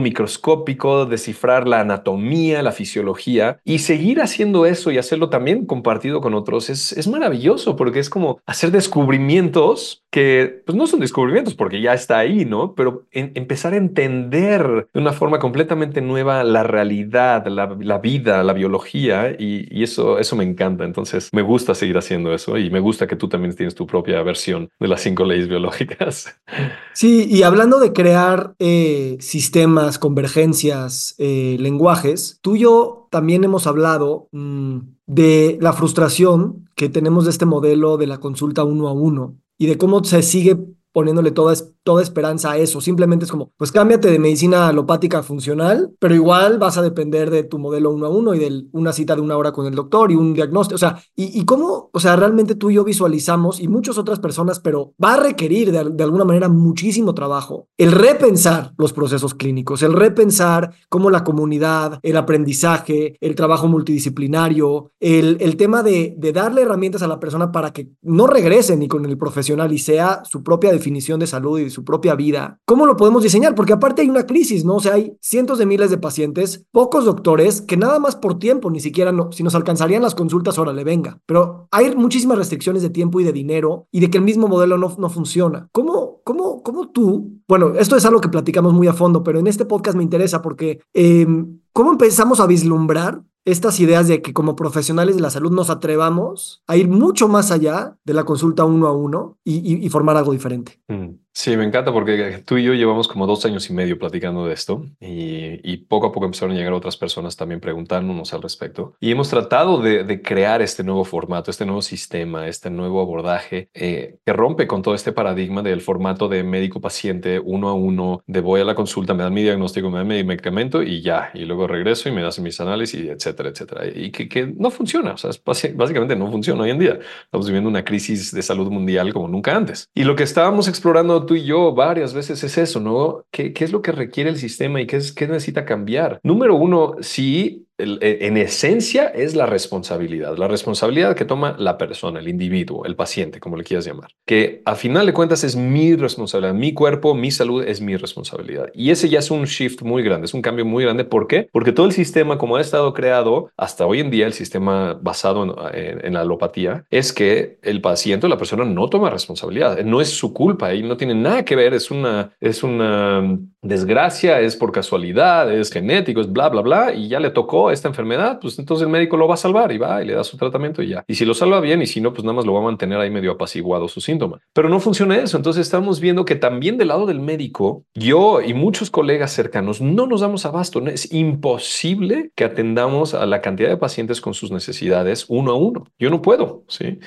microscópico, descifrar la anatomía, la fisiología y seguir haciendo eso y hacerlo también compartido con otros es, es maravilloso porque es como hacer descubrimientos que pues no son descubrimientos porque ya está ahí, ¿no? Pero en, empezar a entender de una forma completamente nueva la realidad, la, la vida, la biología y, y, eso, eso me encanta. Entonces me gusta seguir haciendo eso y me gusta que tú también tienes tu propia versión de las cinco leyes biológicas. Sí, y hablando de crear eh, sistemas, convergencias, eh, lenguajes, tú y yo también hemos hablado mmm, de la frustración que tenemos de este modelo de la consulta uno a uno y de cómo se sigue poniéndole toda, toda esperanza a eso. Simplemente es como, pues cámbiate de medicina alopática funcional, pero igual vas a depender de tu modelo uno a uno y de una cita de una hora con el doctor y un diagnóstico. O sea, y, y cómo, o sea, realmente tú y yo visualizamos y muchas otras personas, pero va a requerir de, de alguna manera muchísimo trabajo el repensar los procesos clínicos, el repensar cómo la comunidad, el aprendizaje, el trabajo multidisciplinario, el, el tema de, de darle herramientas a la persona para que no regrese ni con el profesional y sea su propia definición de salud y de su propia vida. ¿Cómo lo podemos diseñar? Porque aparte hay una crisis, ¿no? O sea, hay cientos de miles de pacientes, pocos doctores, que nada más por tiempo, ni siquiera no, si nos alcanzarían las consultas, ahora le venga. Pero hay muchísimas restricciones de tiempo y de dinero y de que el mismo modelo no, no funciona. ¿Cómo, cómo, ¿Cómo tú? Bueno, esto es algo que platicamos muy a fondo, pero en este podcast me interesa porque eh, ¿cómo empezamos a vislumbrar estas ideas de que como profesionales de la salud nos atrevamos a ir mucho más allá de la consulta uno a uno y, formar algo diferente. Mm. Sí, me encanta porque tú y yo llevamos como dos años y medio platicando de esto y, poco a poco empezaron a llegar otras personas también preguntándonos al respecto. Y hemos tratado de, crear este nuevo formato, este nuevo sistema, este nuevo abordaje eh, que rompe con todo este paradigma del formato de médico-paciente uno a uno, de voy a la consulta, me dan mi diagnóstico, me dan mi medicamento y ya, y luego regreso y me hacen mis análisis, etcétera, etcétera. Y que, que no funciona, o sea, básicamente no funciona hoy en día. Estamos viviendo una crisis de salud mundial como nunca antes. Y lo que estábamos explorando tú y yo varias veces es eso, ¿no? ¿Qué, qué es lo que requiere el sistema y qué, es, qué necesita cambiar? Número uno, sí en esencia es la responsabilidad, la responsabilidad que toma la persona, el individuo, el paciente, como le quieras llamar, que a final de cuentas es mi responsabilidad, mi cuerpo, mi salud es mi responsabilidad. Y ese ya es un shift muy grande, es un cambio muy grande. ¿Por qué? Porque todo el sistema, como ha estado creado hasta hoy en día, el sistema basado en, la alopatía, es que el paciente o la persona no toma responsabilidad, no es su culpa y no tiene nada que ver, es una, es una desgracia, es por casualidad, es genético, es bla, bla, bla, y ya le tocó esta enfermedad, pues entonces el médico lo va a salvar y va y le da su tratamiento y ya. Y si lo salva bien y si no, pues nada más lo va a mantener ahí medio apaciguado su síntoma. Pero no funciona eso. Entonces estamos viendo que también del lado del médico, yo y muchos colegas cercanos no nos damos abasto. Es imposible que atendamos a la cantidad de pacientes con sus necesidades uno a uno. Yo no puedo, ¿sí?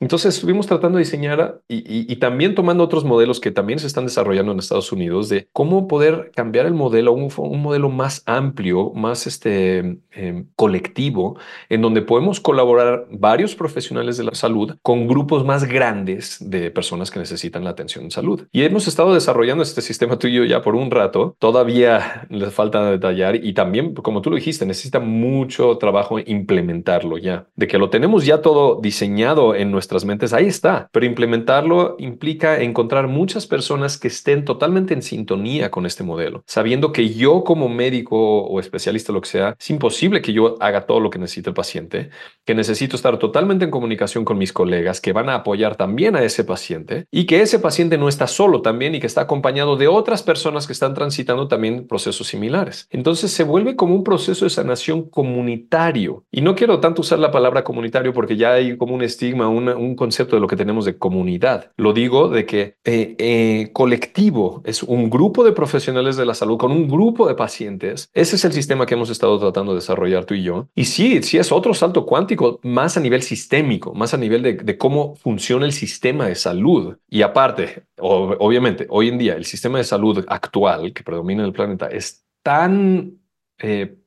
Entonces estuvimos tratando de diseñar y, también tomando otros modelos que también se están desarrollando en Estados Unidos de cómo poder cambiar el modelo a un, modelo más amplio, más este, em, colectivo, en donde podemos colaborar varios profesionales de la salud con grupos más grandes de personas que necesitan la atención en salud. Y hemos estado desarrollando este sistema tuyo ya por un rato, todavía les falta detallar y también, como tú lo dijiste, necesita mucho trabajo implementarlo ya, de que lo tenemos ya todo diseñado en nuestra mentes, ahí está. Pero implementarlo implica encontrar muchas personas que estén totalmente en sintonía con este modelo, sabiendo que yo como médico o especialista, lo que sea, es imposible que yo haga todo lo que necesita el paciente, que necesito estar totalmente en comunicación con mis colegas que van a apoyar también a ese paciente y que ese paciente no está solo también y que está acompañado de otras personas que están transitando también procesos similares. Entonces se vuelve como un proceso de sanación comunitario. Y no quiero tanto usar la palabra comunitario porque ya hay como un estigma, una, un concepto de lo que tenemos de comunidad. Lo digo de que eh, eh, colectivo es un grupo de profesionales de la salud con un grupo de pacientes. Ese es el sistema que hemos estado tratando de desarrollar tú y yo. Y sí, sí es otro salto cuántico más a nivel sistémico, más a nivel de, cómo funciona el sistema de salud. Y aparte, obviamente, hoy en día el sistema de salud actual que predomina en el planeta es tan eh,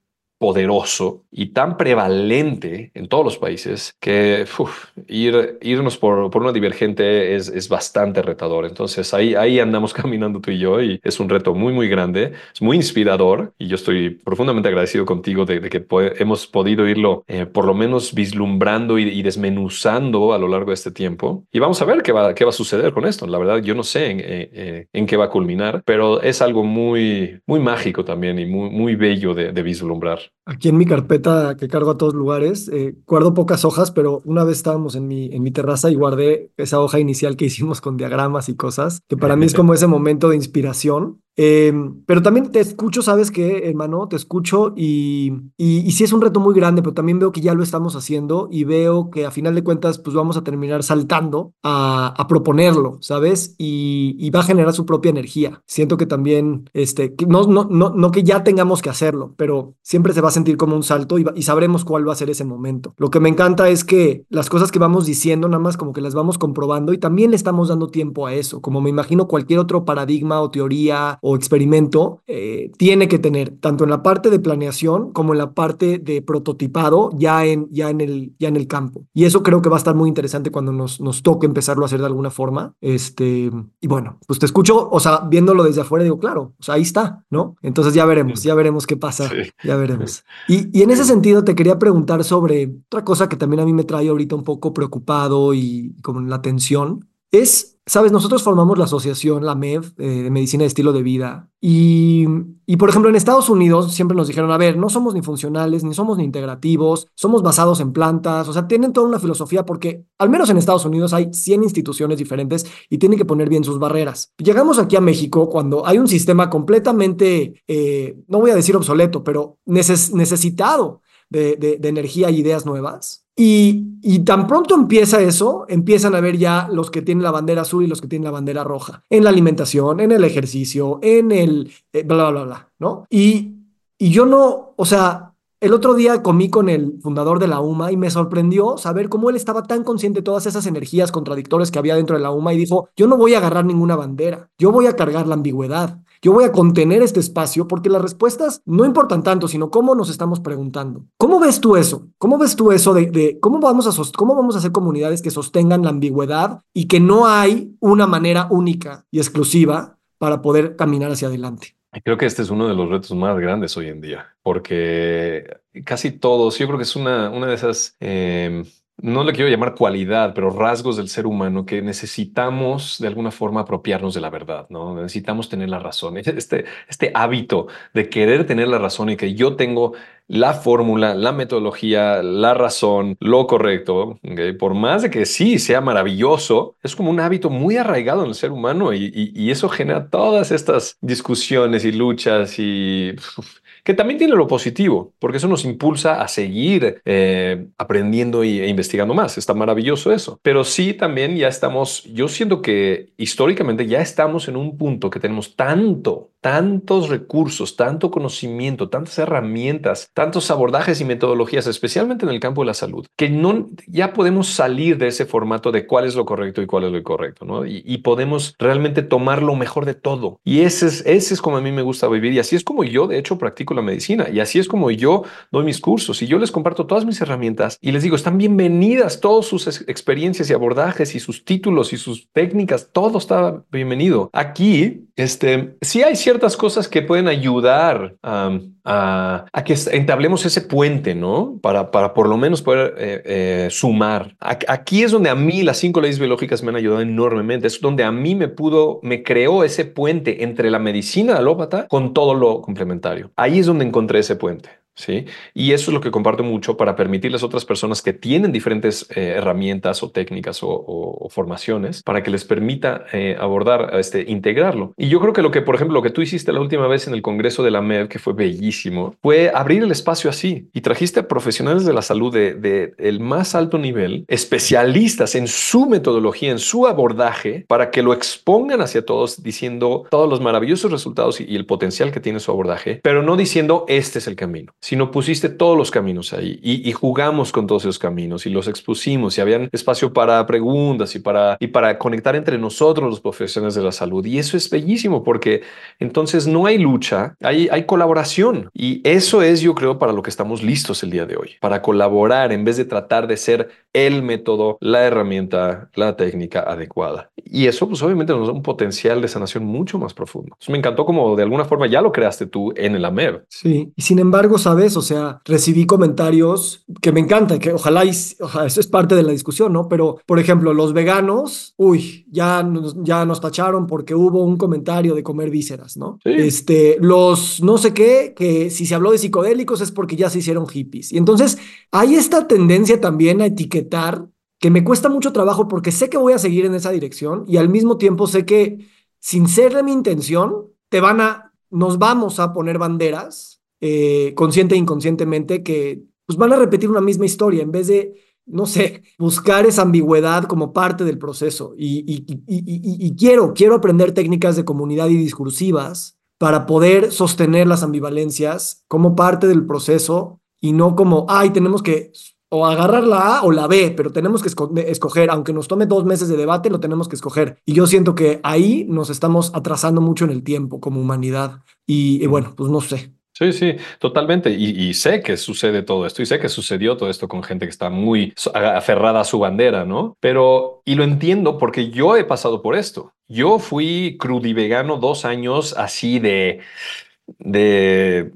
poderoso y tan prevalente en todos los países que ir, irnos por, por, una divergente es, es, bastante retador. Entonces ahí, ahí andamos caminando tú y yo y es un reto muy, muy grande, es muy inspirador y yo estoy profundamente agradecido contigo de, que hemos podido irlo eh, por lo menos vislumbrando y, desmenuzando a lo largo de este tiempo. Y vamos a ver qué va, qué va a suceder con esto. La verdad, yo no sé en, eh, eh, en qué va a culminar, pero es algo muy, muy mágico también y muy, muy bello de, de vislumbrar. Aquí en mi carpeta que cargo a todos lugares, eh, guardo pocas hojas, pero una vez estábamos en mi, en mi terraza y guardé esa hoja inicial que hicimos con diagramas y cosas, que para mí es como ese momento de inspiración Em, pero también te escucho, ¿sabes qué, hermano? Te escucho y, y, sí es un reto muy grande, pero también veo que ya lo estamos haciendo y veo que a final de cuentas, pues vamos a terminar saltando a, a proponerlo, ¿sabes? Y, y, va a generar su propia energía. Siento que también, este, no, no, no, no que ya tengamos que hacerlo, pero siempre se va a sentir como un salto y, y sabremos cuál va a ser ese momento. Lo que me encanta es que las cosas que vamos diciendo, nada más como que las vamos comprobando y también le estamos dando tiempo a eso, como me imagino cualquier otro paradigma o teoría o experimento eh, tiene que tener, tanto en la parte de planeación como en la parte de prototipado ya en, ya en, el, ya en el campo. Y eso creo que va a estar muy interesante cuando nos, nos toque empezarlo a hacer de alguna forma. Este, y bueno, pues te escucho, o sea, viéndolo desde afuera, digo, claro, o sea, ahí está, ¿no? Entonces ya veremos, ya veremos qué pasa, ya veremos. Y, y en ese sentido te quería preguntar sobre otra cosa que también a mí me trae ahorita un poco preocupado y como en la atención, es Sabes, nosotros formamos la asociación, la MEV, eh, de Medicina de Estilo de Vida. Y, y, por ejemplo, en Estados Unidos siempre nos dijeron, a ver, no somos ni funcionales, ni somos ni integrativos, somos basados en plantas, o sea, tienen toda una filosofía porque al menos en Estados Unidos hay 100 instituciones diferentes y tienen que poner bien sus barreras. Llegamos aquí a México cuando hay un sistema completamente, eh, no voy a decir obsoleto, pero necesitado de, de, energía y ideas nuevas. Y, y, tan pronto empieza eso, empiezan a ver ya los que tienen la bandera azul y los que tienen la bandera roja, en la alimentación, en el ejercicio, en el eh, bla, bla, bla, ¿no? Y, y yo no, o sea, el otro día comí con el fundador de la UMA y me sorprendió saber cómo él estaba tan consciente de todas esas energías contradictorias que había dentro de la UMA y dijo, yo no voy a agarrar ninguna bandera, yo voy a cargar la ambigüedad, yo voy a contener este espacio porque las respuestas no importan tanto, sino cómo nos estamos preguntando. ¿Cómo ves tú eso? ¿Cómo ves tú eso de, cómo, vamos a cómo vamos a hacer comunidades que sostengan la ambigüedad y que no hay una manera única y exclusiva para poder caminar hacia adelante? Creo que este es uno de los retos más grandes hoy en día, porque casi todos, yo creo que es una, una de esas em, no le quiero llamar cualidad, pero rasgos del ser humano que necesitamos de alguna forma apropiarnos de la verdad, ¿no? Necesitamos tener la razón. Este, este hábito de querer tener la razón y que yo tengo la fórmula, la metodología, la razón, lo correcto, por más de que sí sea maravilloso, es como un hábito muy arraigado en el ser humano y, eso genera todas estas discusiones y luchas y que también tiene lo positivo, porque eso nos impulsa a seguir eh, aprendiendo e investigando más. Está maravilloso eso. Pero sí, también ya estamos, yo siento que históricamente ya estamos en un punto que tenemos tanto, tantos recursos, tanto conocimiento, tantas herramientas, tantos abordajes y metodologías, especialmente en el campo de la salud, que no, ya podemos salir de ese formato de cuál es lo correcto y cuál es lo incorrecto, ¿no? Y, y podemos realmente tomar lo mejor de todo. Y ese es, ese es como a mí me gusta vivir y así es como yo, de hecho, practico la medicina. Y así es como yo doy mis cursos y yo les comparto todas mis herramientas y les digo, están bienvenidas todas sus experiencias y abordajes y sus títulos y sus técnicas, todo está bienvenido. Aquí, este, sí hay ciertas cosas que pueden ayudar a, que entablemos ese puente, ¿no? Para, para por lo menos poder eh, eh, sumar. Aquí es donde a mí las cinco leyes biológicas me han ayudado enormemente. Es donde a mí me pudo, me creó ese puente entre la medicina alópata con todo lo complementario. Ahí donde encontré ese puente. ¿Sí? Y eso es lo que comparto mucho para permitirles a otras personas que tienen diferentes eh, herramientas o técnicas o, formaciones para que les permita eh, abordar, este, integrarlo. Y yo creo que lo que, por ejemplo, lo que tú hiciste la última vez en el Congreso de la MED, que fue bellísimo, fue abrir el espacio así y trajiste a profesionales de la salud de, el más alto nivel, especialistas en su metodología, en su abordaje, para que lo expongan hacia todos diciendo todos los maravillosos resultados y el potencial que tiene su abordaje, pero no diciendo este es el camino sino pusiste todos los caminos ahí y, jugamos con todos esos caminos y los expusimos y habían espacio para preguntas y para, y para conectar entre nosotros los profesionales de la salud. Y eso es bellísimo porque entonces no hay lucha, hay, hay colaboración. Y eso es, yo creo, para lo que estamos listos el día de hoy, para colaborar en vez de tratar de ser el método, la herramienta, la técnica adecuada. Y eso, pues obviamente nos da un potencial de sanación mucho más profundo. me encantó como de alguna forma ya lo creaste tú en el AMEB. Sí, y sin embargo. O sea, recibí comentarios que me encantan, que ojalá, y, ojalá eso es parte de la discusión, ¿no? Pero, por ejemplo, los veganos, uy, ya nos, ya nos tacharon porque hubo un comentario de comer vísceras, ¿no? Este, los no sé qué, que si se habló de psicodélicos es porque ya se hicieron hippies. Y entonces hay esta tendencia también a etiquetar que me cuesta mucho trabajo porque sé que voy a seguir en esa dirección y al mismo tiempo sé que sin ser de mi intención, te van a, nos vamos a poner banderas eh, consciente e inconscientemente que pues, van a repetir una misma historia en vez de, no sé, buscar esa ambigüedad como parte del proceso. Y, y, y, quiero, quiero aprender técnicas de comunidad y discursivas para poder sostener las ambivalencias como parte del proceso y no como, ay, tenemos que o agarrar la A o la B, pero tenemos que escoger, aunque nos tome dos meses de debate, lo tenemos que escoger. Y yo siento que ahí nos estamos atrasando mucho en el tiempo como humanidad. y bueno, pues no sé, Sí, sí, totalmente. Y, sé que sucede todo esto y sé que sucedió todo esto con gente que está muy aferrada a su bandera, ¿no? Pero, y lo entiendo porque yo he pasado por esto. Yo fui crudivegano dos años así de, de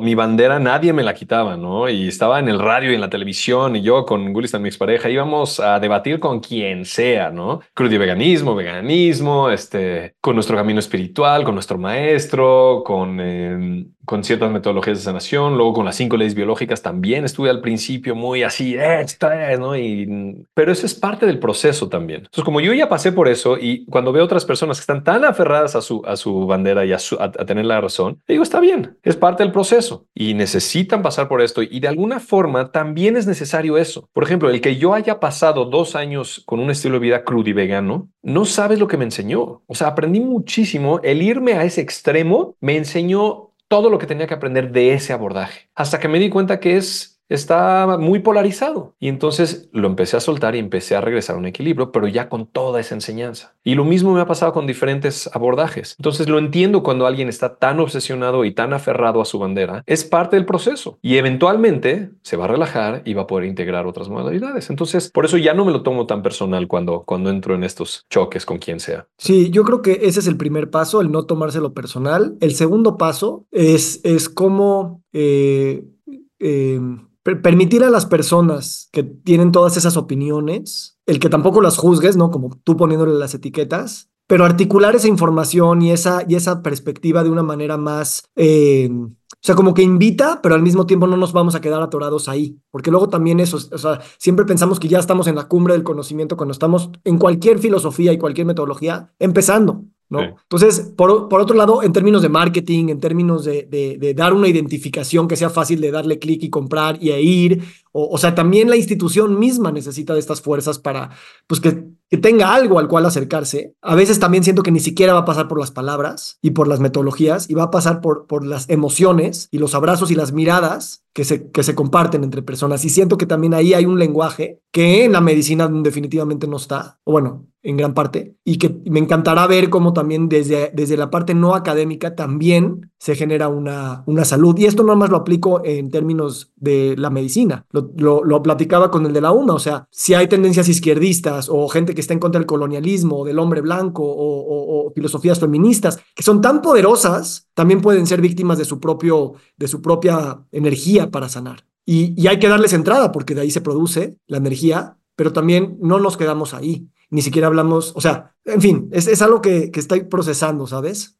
mi bandera nadie me la quitaba, ¿no? Y estaba en el radio y en la televisión y yo con Gulistan, mi expareja, íbamos a debatir con quien sea, ¿no? Crudiveganismo, veganismo, este, con nuestro camino espiritual, con nuestro maestro, con, em, con ciertas metodologías de sanación, luego con las cinco leyes biológicas también estuve al principio muy así, esto es, ¿no? Y, pero eso es parte del proceso también. Entonces, como yo ya pasé por eso y cuando veo otras personas que están tan aferradas a su, a su bandera y a, a tener la razón, digo, está bien, es parte del proceso y necesitan pasar por esto y de alguna forma también es necesario eso. Por ejemplo, el que yo haya pasado dos años con un estilo de vida crudo y vegano, no sabes lo que me enseñó. O sea, aprendí muchísimo. El irme a ese extremo me enseñó todo lo que tenía que aprender de ese abordaje, hasta que me di cuenta que es está muy polarizado. Y entonces lo empecé a soltar y empecé a regresar a un equilibrio, pero ya con toda esa enseñanza. Y lo mismo me ha pasado con diferentes abordajes. Entonces lo entiendo cuando alguien está tan obsesionado y tan aferrado a su bandera. Es parte del proceso y eventualmente se va a relajar y va a poder integrar otras modalidades. Entonces, por eso ya no me lo tomo tan personal cuando, cuando entro en estos choques con quien sea. Sí, yo creo que ese es el primer paso, el no tomárselo personal. El segundo paso es, es cómo... Eh, eh, permitir a las personas que tienen todas esas opiniones, el que tampoco las juzgues, ¿no? Como tú poniéndole las etiquetas, pero articular esa información y esa, y esa perspectiva de una manera más, eh, o sea, como que invita, pero al mismo tiempo no nos vamos a quedar atorados ahí, porque luego también eso, o sea, siempre pensamos que ya estamos en la cumbre del conocimiento cuando estamos en cualquier filosofía y cualquier metodología, empezando. ¿No? Entonces, por, por, otro lado, en términos de marketing, en términos de, de, dar una identificación que sea fácil de darle clic y comprar y ir, o, o, sea, también la institución misma necesita de estas fuerzas para, pues, que, que, tenga algo al cual acercarse. A veces también siento que ni siquiera va a pasar por las palabras y por las metodologías, y va a pasar por, por las emociones y los abrazos y las miradas que se, que se comparten entre personas. Y siento que también ahí hay un lenguaje que en la medicina definitivamente no está, o bueno, en gran parte, y que me encantará ver cómo también desde, desde la parte no académica también se genera una, una salud. Y esto no más lo aplico en términos de la medicina, lo, lo, platicaba con el de la UMA, o sea, si hay tendencias izquierdistas o gente que está en contra del colonialismo, del hombre blanco o, o, filosofías feministas, que son tan poderosas, también pueden ser víctimas de su, propio, de su propia energía para sanar. Y, y hay que darles entrada porque de ahí se produce la energía, pero también no nos quedamos ahí ni siquiera hablamos, o sea, en fin, es, es algo que, que estoy procesando, ¿sabes?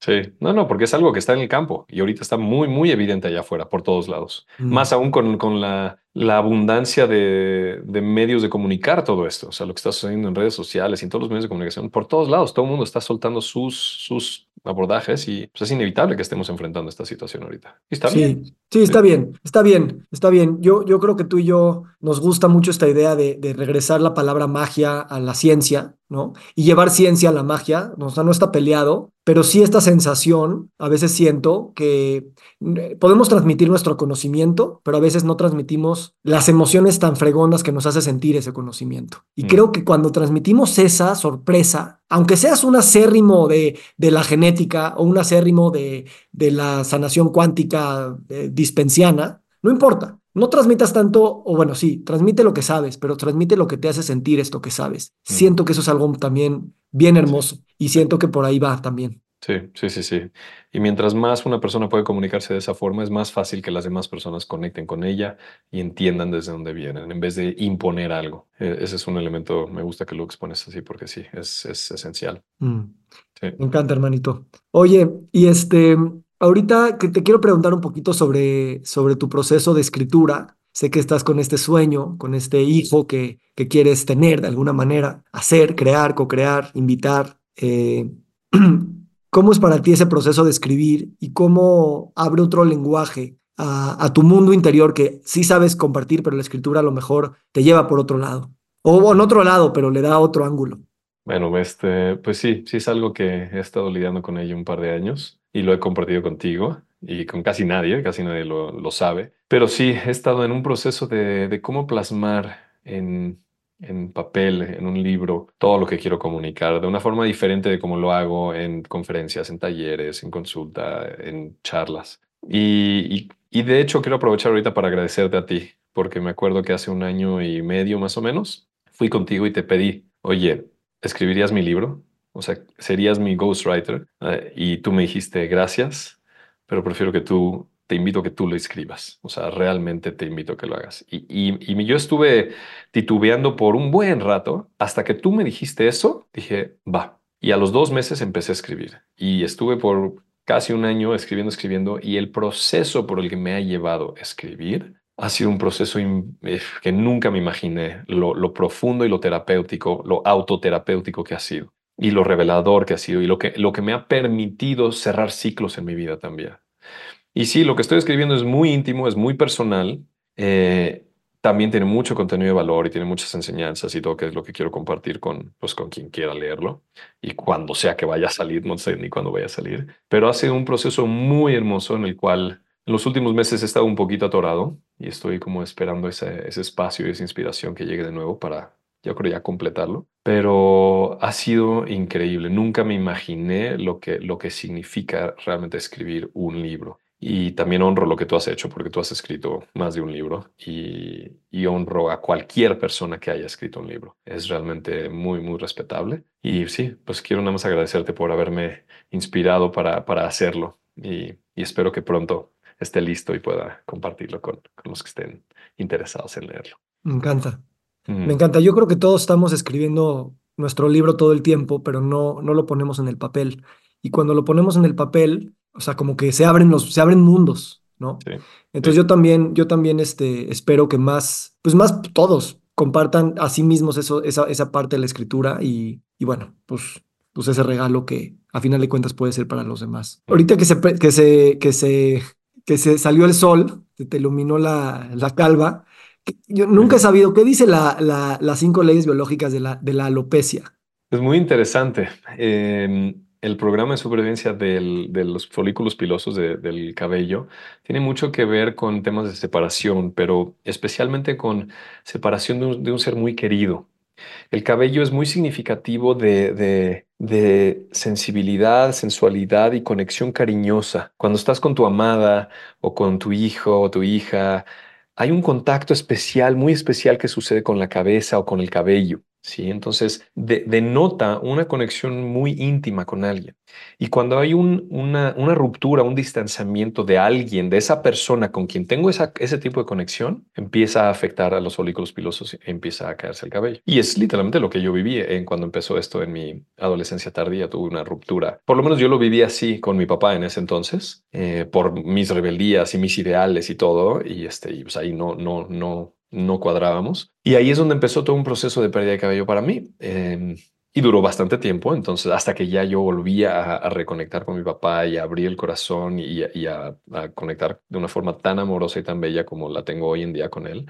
Sí, no, no, porque es algo que está en el campo y ahorita está muy, muy evidente allá afuera, por todos lados. Más aún con, con la, la abundancia de, de, medios de comunicar todo esto, o sea, lo que está sucediendo en redes sociales y en todos los medios de comunicación, por todos lados, todo el mundo está soltando sus, sus abordajes y pues, es inevitable que estemos enfrentando esta situación ahorita. Y está sí, bien. Sí, está bien, está bien, está bien. Yo, yo creo que tú y yo nos gusta mucho esta idea de, de regresar la palabra magia a la ciencia, ¿no? Y llevar ciencia a la magia, o sea, no está peleado, pero sí esta sensación, a veces siento que eh, podemos transmitir nuestro conocimiento, pero a veces no transmitimos las emociones tan fregonas que nos hace sentir ese conocimiento. Y mm. creo que cuando transmitimos esa sorpresa, aunque seas un acérrimo de, de la genética o un acérrimo de, de la sanación cuántica eh, dispensiana, no importa, no transmitas tanto, o bueno, sí, transmite lo que sabes, pero transmite lo que te hace sentir esto que sabes. Mm. Siento que eso es algo también bien hermoso y siento que por ahí va también. Sí, sí, sí, sí. Y mientras más una persona puede comunicarse de esa forma, es más fácil que las demás personas conecten con ella y entiendan desde dónde vienen, en vez de imponer algo. E, ese es un elemento, me gusta que lo expones así, porque sí, es, es esencial. Mm. Me encanta, hermanito. Oye, y este, Ahorita que te quiero preguntar un poquito sobre, sobre tu proceso de escritura. Sé que estás con este sueño, con este hijo que, que quieres tener de alguna manera, hacer, crear, co-crear, invitar. Eh, ¿Cómo es para ti ese proceso de escribir y cómo abre otro lenguaje a, a, tu mundo interior que sí sabes compartir, pero la escritura a lo mejor te lleva por otro lado? O en otro lado, pero le da otro ángulo. Bueno, este, pues sí, sí es algo que he estado lidiando con ello un par de años y lo he compartido contigo y con casi nadie, casi nadie lo, lo sabe. Pero sí, he estado en un proceso de, de cómo plasmar en, en papel, en un libro, todo lo que quiero comunicar de una forma diferente de cómo lo hago en conferencias, en talleres, en consulta, en charlas. Y, y, y, de hecho quiero aprovechar ahorita para agradecerte a ti, porque me acuerdo que hace un año y medio más o menos fui contigo y te pedí, oye, ¿escribirías mi libro? O sea, serías mi ghostwriter eh, y tú me dijiste gracias, pero prefiero que tú, te invito a que tú lo escribas. O sea, realmente te invito a que lo hagas. Y, y, yo estuve titubeando por un buen rato hasta que tú me dijiste eso, dije, va. Y a los dos meses empecé a escribir y estuve por casi un año escribiendo, escribiendo y el proceso por el que me ha llevado a escribir ha sido un proceso eh, que nunca me imaginé, lo, profundo y lo terapéutico, lo autoterapéutico que ha sido y lo revelador que ha sido y lo que, lo que me ha permitido cerrar ciclos en mi vida también. Y sí, lo que estoy escribiendo es muy íntimo, es muy personal. Eh, también tiene mucho contenido de valor y tiene muchas enseñanzas y todo que es lo que quiero compartir con, pues, con quien quiera leerlo y cuando sea que vaya a salir, no sé ni cuándo vaya a salir, pero ha sido un proceso muy hermoso en el cual en los últimos meses he estado un poquito atorado y estoy como esperando ese, ese espacio y esa inspiración que llegue de nuevo para, yo creo, ya completarlo. Pero ha sido increíble. Nunca me imaginé lo que, lo que significa realmente escribir un libro. Y también honro lo que tú has hecho porque tú has escrito más de un libro y, honro a cualquier persona que haya escrito un libro. Es realmente muy, muy respetable. Y sí, pues quiero nada más agradecerte por haberme inspirado para, para hacerlo y, espero que pronto esté listo y pueda compartirlo con, los que estén interesados en leerlo. Me encanta. Me encanta. Yo creo que todos estamos escribiendo nuestro libro todo el tiempo, pero no, no lo ponemos en el papel. Y cuando lo ponemos en el papel, o sea, como que se abren los, se abren mundos, ¿no? Entonces yo también, yo también este, espero que más, pues más todos compartan a sí mismos eso, esa, esa parte de la escritura y, y bueno, pues, pues ese regalo que a final de cuentas puede ser para los demás. Ahorita que se, que se, que se, que se salió el sol, que te iluminó la, la calva, yo nunca he sabido qué dice la, la, las cinco leyes biológicas de la, de la alopecia. Es muy interesante. Eh, el programa de supervivencia de los folículos pilosos del cabello tiene mucho que ver con temas de separación, pero especialmente con separación de un, ser muy querido. El cabello es muy significativo de, de, sensibilidad, sensualidad y conexión cariñosa. Cuando estás con tu amada o con tu hijo o tu hija, hay un contacto especial, muy especial que sucede con la cabeza o con el cabello. ¿Sí? Entonces, denota una conexión muy íntima con alguien. Y cuando hay una, ruptura, un distanciamiento de alguien, de esa persona con quien tengo ese tipo de conexión, empieza a afectar a los folículos pilosos y empieza a caerse el cabello. Y es literalmente lo que yo viví en cuando empezó esto en mi adolescencia tardía, tuve una ruptura. Por lo menos yo lo viví así con mi papá en ese entonces, eh, por mis rebeldías y mis ideales y todo, y, este, y pues ahí no, no, no, no cuadrábamos. Y ahí es donde empezó todo un proceso de pérdida de cabello para mí. Em, y duró bastante tiempo, entonces hasta que ya yo volví a, reconectar con mi papá y a abrir el corazón y, a, conectar de una forma tan amorosa y tan bella como la tengo hoy en día con él.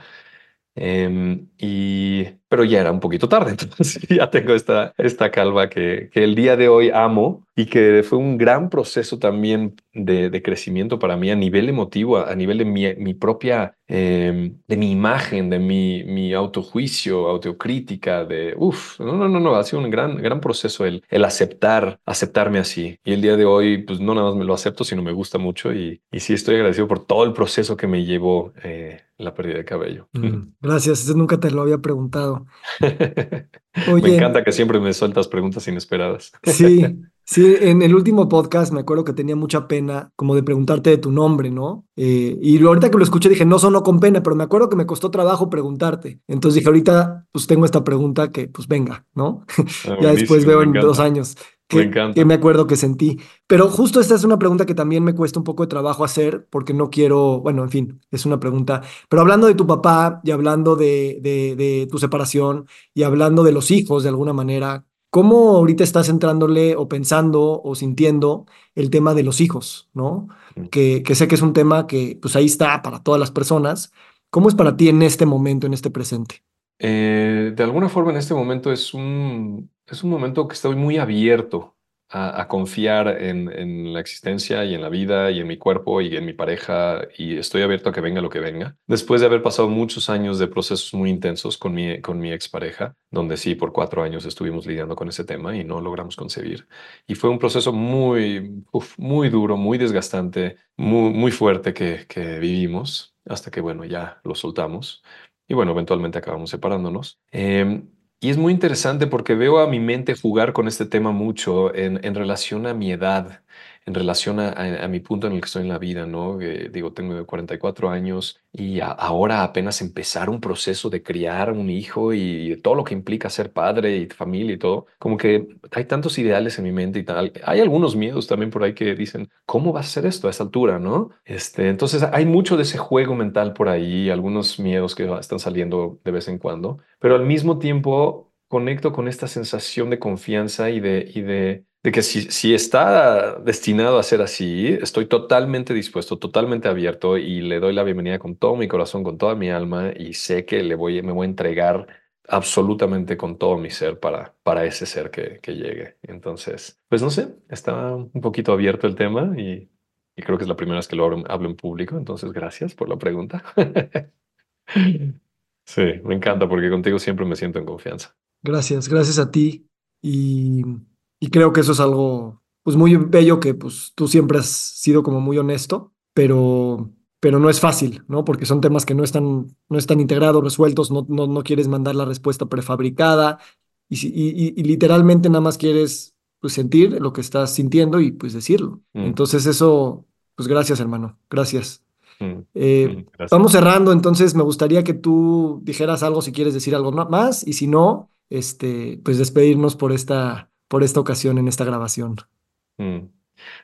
Em, y, pero ya era un poquito tarde, entonces ya tengo esta, esta calva que, que el día de hoy amo y que fue un gran proceso también de, crecimiento para mí a nivel emotivo, a, nivel de mi, propia, em, de mi imagen, de mi, mi autojuicio, autocrítica, de, uff, no, no, no, no, ha sido un gran, gran proceso el, el aceptar, aceptarme así. Y el día de hoy, pues no nada más me lo acepto, sino me gusta mucho y, y sí estoy agradecido por todo el proceso que me llevó eh, la pérdida de cabello. Mm, gracias, nunca te lo había preguntado. me encanta que siempre me sueltas preguntas inesperadas. Sí, Sí, en el último podcast me acuerdo que tenía mucha pena como de preguntarte de tu nombre, ¿no? Eh, y ahorita que lo escuché dije, no sonó con pena, pero me acuerdo que me costó trabajo preguntarte. Entonces dije, ahorita pues tengo esta pregunta que pues venga, ¿no? Ah, ya después veo en dos años. Que me, encanta. que me acuerdo que sentí. Pero justo esta es una pregunta que también me cuesta un poco de trabajo hacer porque no quiero, bueno, en fin, es una pregunta. Pero hablando de tu papá y hablando de, de, de tu separación y hablando de los hijos de alguna manera, ¿Cómo ahorita estás entrándole o pensando o sintiendo el tema de los hijos, ¿no? Mm. Que, que, sé que es un tema que pues ahí está para todas las personas. ¿Cómo es para ti en este momento, en este presente? Eh, de alguna forma en este momento es un, es un momento que estoy muy abierto a, confiar en, la existencia y en la vida y en mi cuerpo y en mi pareja y estoy abierto a que venga lo que venga. Después de haber pasado muchos años de procesos muy intensos con mi, con mi expareja, donde sí, por cuatro años estuvimos lidiando con ese tema y no logramos concebir. Y fue un proceso muy, muy duro, muy desgastante, muy, muy fuerte que, vivimos hasta que, bueno, ya lo soltamos. Y bueno, eventualmente acabamos separándonos. Eh, y es muy interesante porque veo a mi mente jugar con este tema mucho en, en relación a mi edad, en relación a, mi punto en el que estoy en la vida, ¿no? digo, tengo 44 años y ahora apenas empezar un proceso de criar un hijo y, todo lo que implica ser padre y familia y todo, como que hay tantos ideales en mi mente y tal. Hay algunos miedos también por ahí que dicen, ¿cómo va a ser esto a esa altura, no? Este, entonces hay mucho de ese juego mental por ahí, algunos miedos que están saliendo de vez en cuando, pero al mismo tiempo conecto con esta sensación de confianza y de, y de de que si, si está destinado a ser así, estoy totalmente dispuesto, totalmente abierto y le doy la bienvenida con todo mi corazón, con toda mi alma y sé que le voy, me voy a entregar absolutamente con todo mi ser para, para ese ser que, que llegue. Entonces, pues no sé, está un poquito abierto el tema y, creo que es la primera vez que lo hablo, hablo en público, entonces gracias por la pregunta. sí, me encanta porque contigo siempre me siento en confianza. Gracias, gracias a ti y, y creo que eso es algo pues muy bello que pues tú siempre has sido como muy honesto, pero pero no es fácil, ¿no? Porque son temas que no están, no están integrados, resueltos, no, no, no quieres mandar la respuesta prefabricada y, y, y, literalmente nada más quieres pues, sentir lo que estás sintiendo y pues decirlo. Mm. Entonces eso, pues gracias hermano, gracias. Mm. Eh, mm, gracias. Vamos cerrando, entonces me gustaría que tú dijeras algo si quieres decir algo más y si no, este, pues despedirnos por esta, por esta ocasión en esta grabación.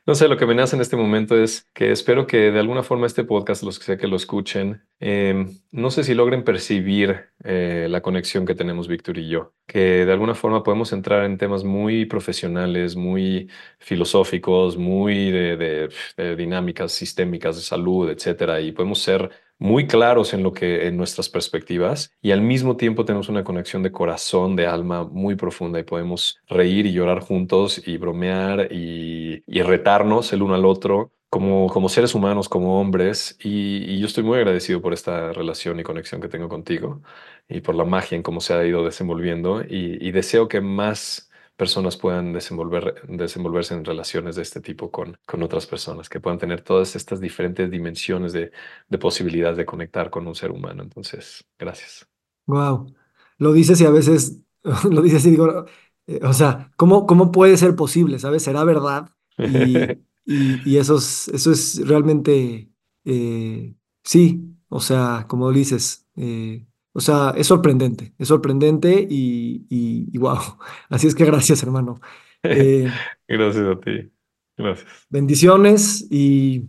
No sé, lo que me nace en este momento es que espero que de alguna forma este podcast, los que sé que lo escuchen, eh, no sé si logren percibir eh, la conexión que tenemos Víctor y yo, que de alguna forma podemos entrar en temas muy profesionales, muy filosóficos, muy de dinámicas sistémicas de salud, etcétera, y podemos ser muy claros en lo que en nuestras perspectivas y al mismo tiempo tenemos una conexión de corazón, de alma muy profunda y podemos reír y llorar juntos y bromear y, y retarnos el uno al otro como, como seres humanos, como hombres. Y, yo estoy muy agradecido por esta relación y conexión que tengo contigo y por la magia en cómo se ha ido desenvolviendo y deseo que más personas puedan desenvolver, desenvolverse en relaciones de este tipo con, con otras personas, que puedan tener todas estas diferentes dimensiones de, de posibilidad de conectar con un ser humano. Entonces, gracias. Wow. Lo dices y a veces lo dices y digo, eh, o sea, ¿cómo, ¿cómo puede ser posible? ¿Sabes? ¿Será verdad? Y, y, y eso, es, eso es realmente, eh, sí, o sea, como dices, eh, o sea, es sorprendente, es sorprendente y, y, y wow. Así es que gracias, hermano. Eh, gracias a ti. Gracias. Bendiciones y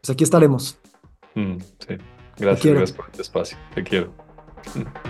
pues aquí estaremos. Mm, sí. Gracias, gracias por el espacio. Te quiero.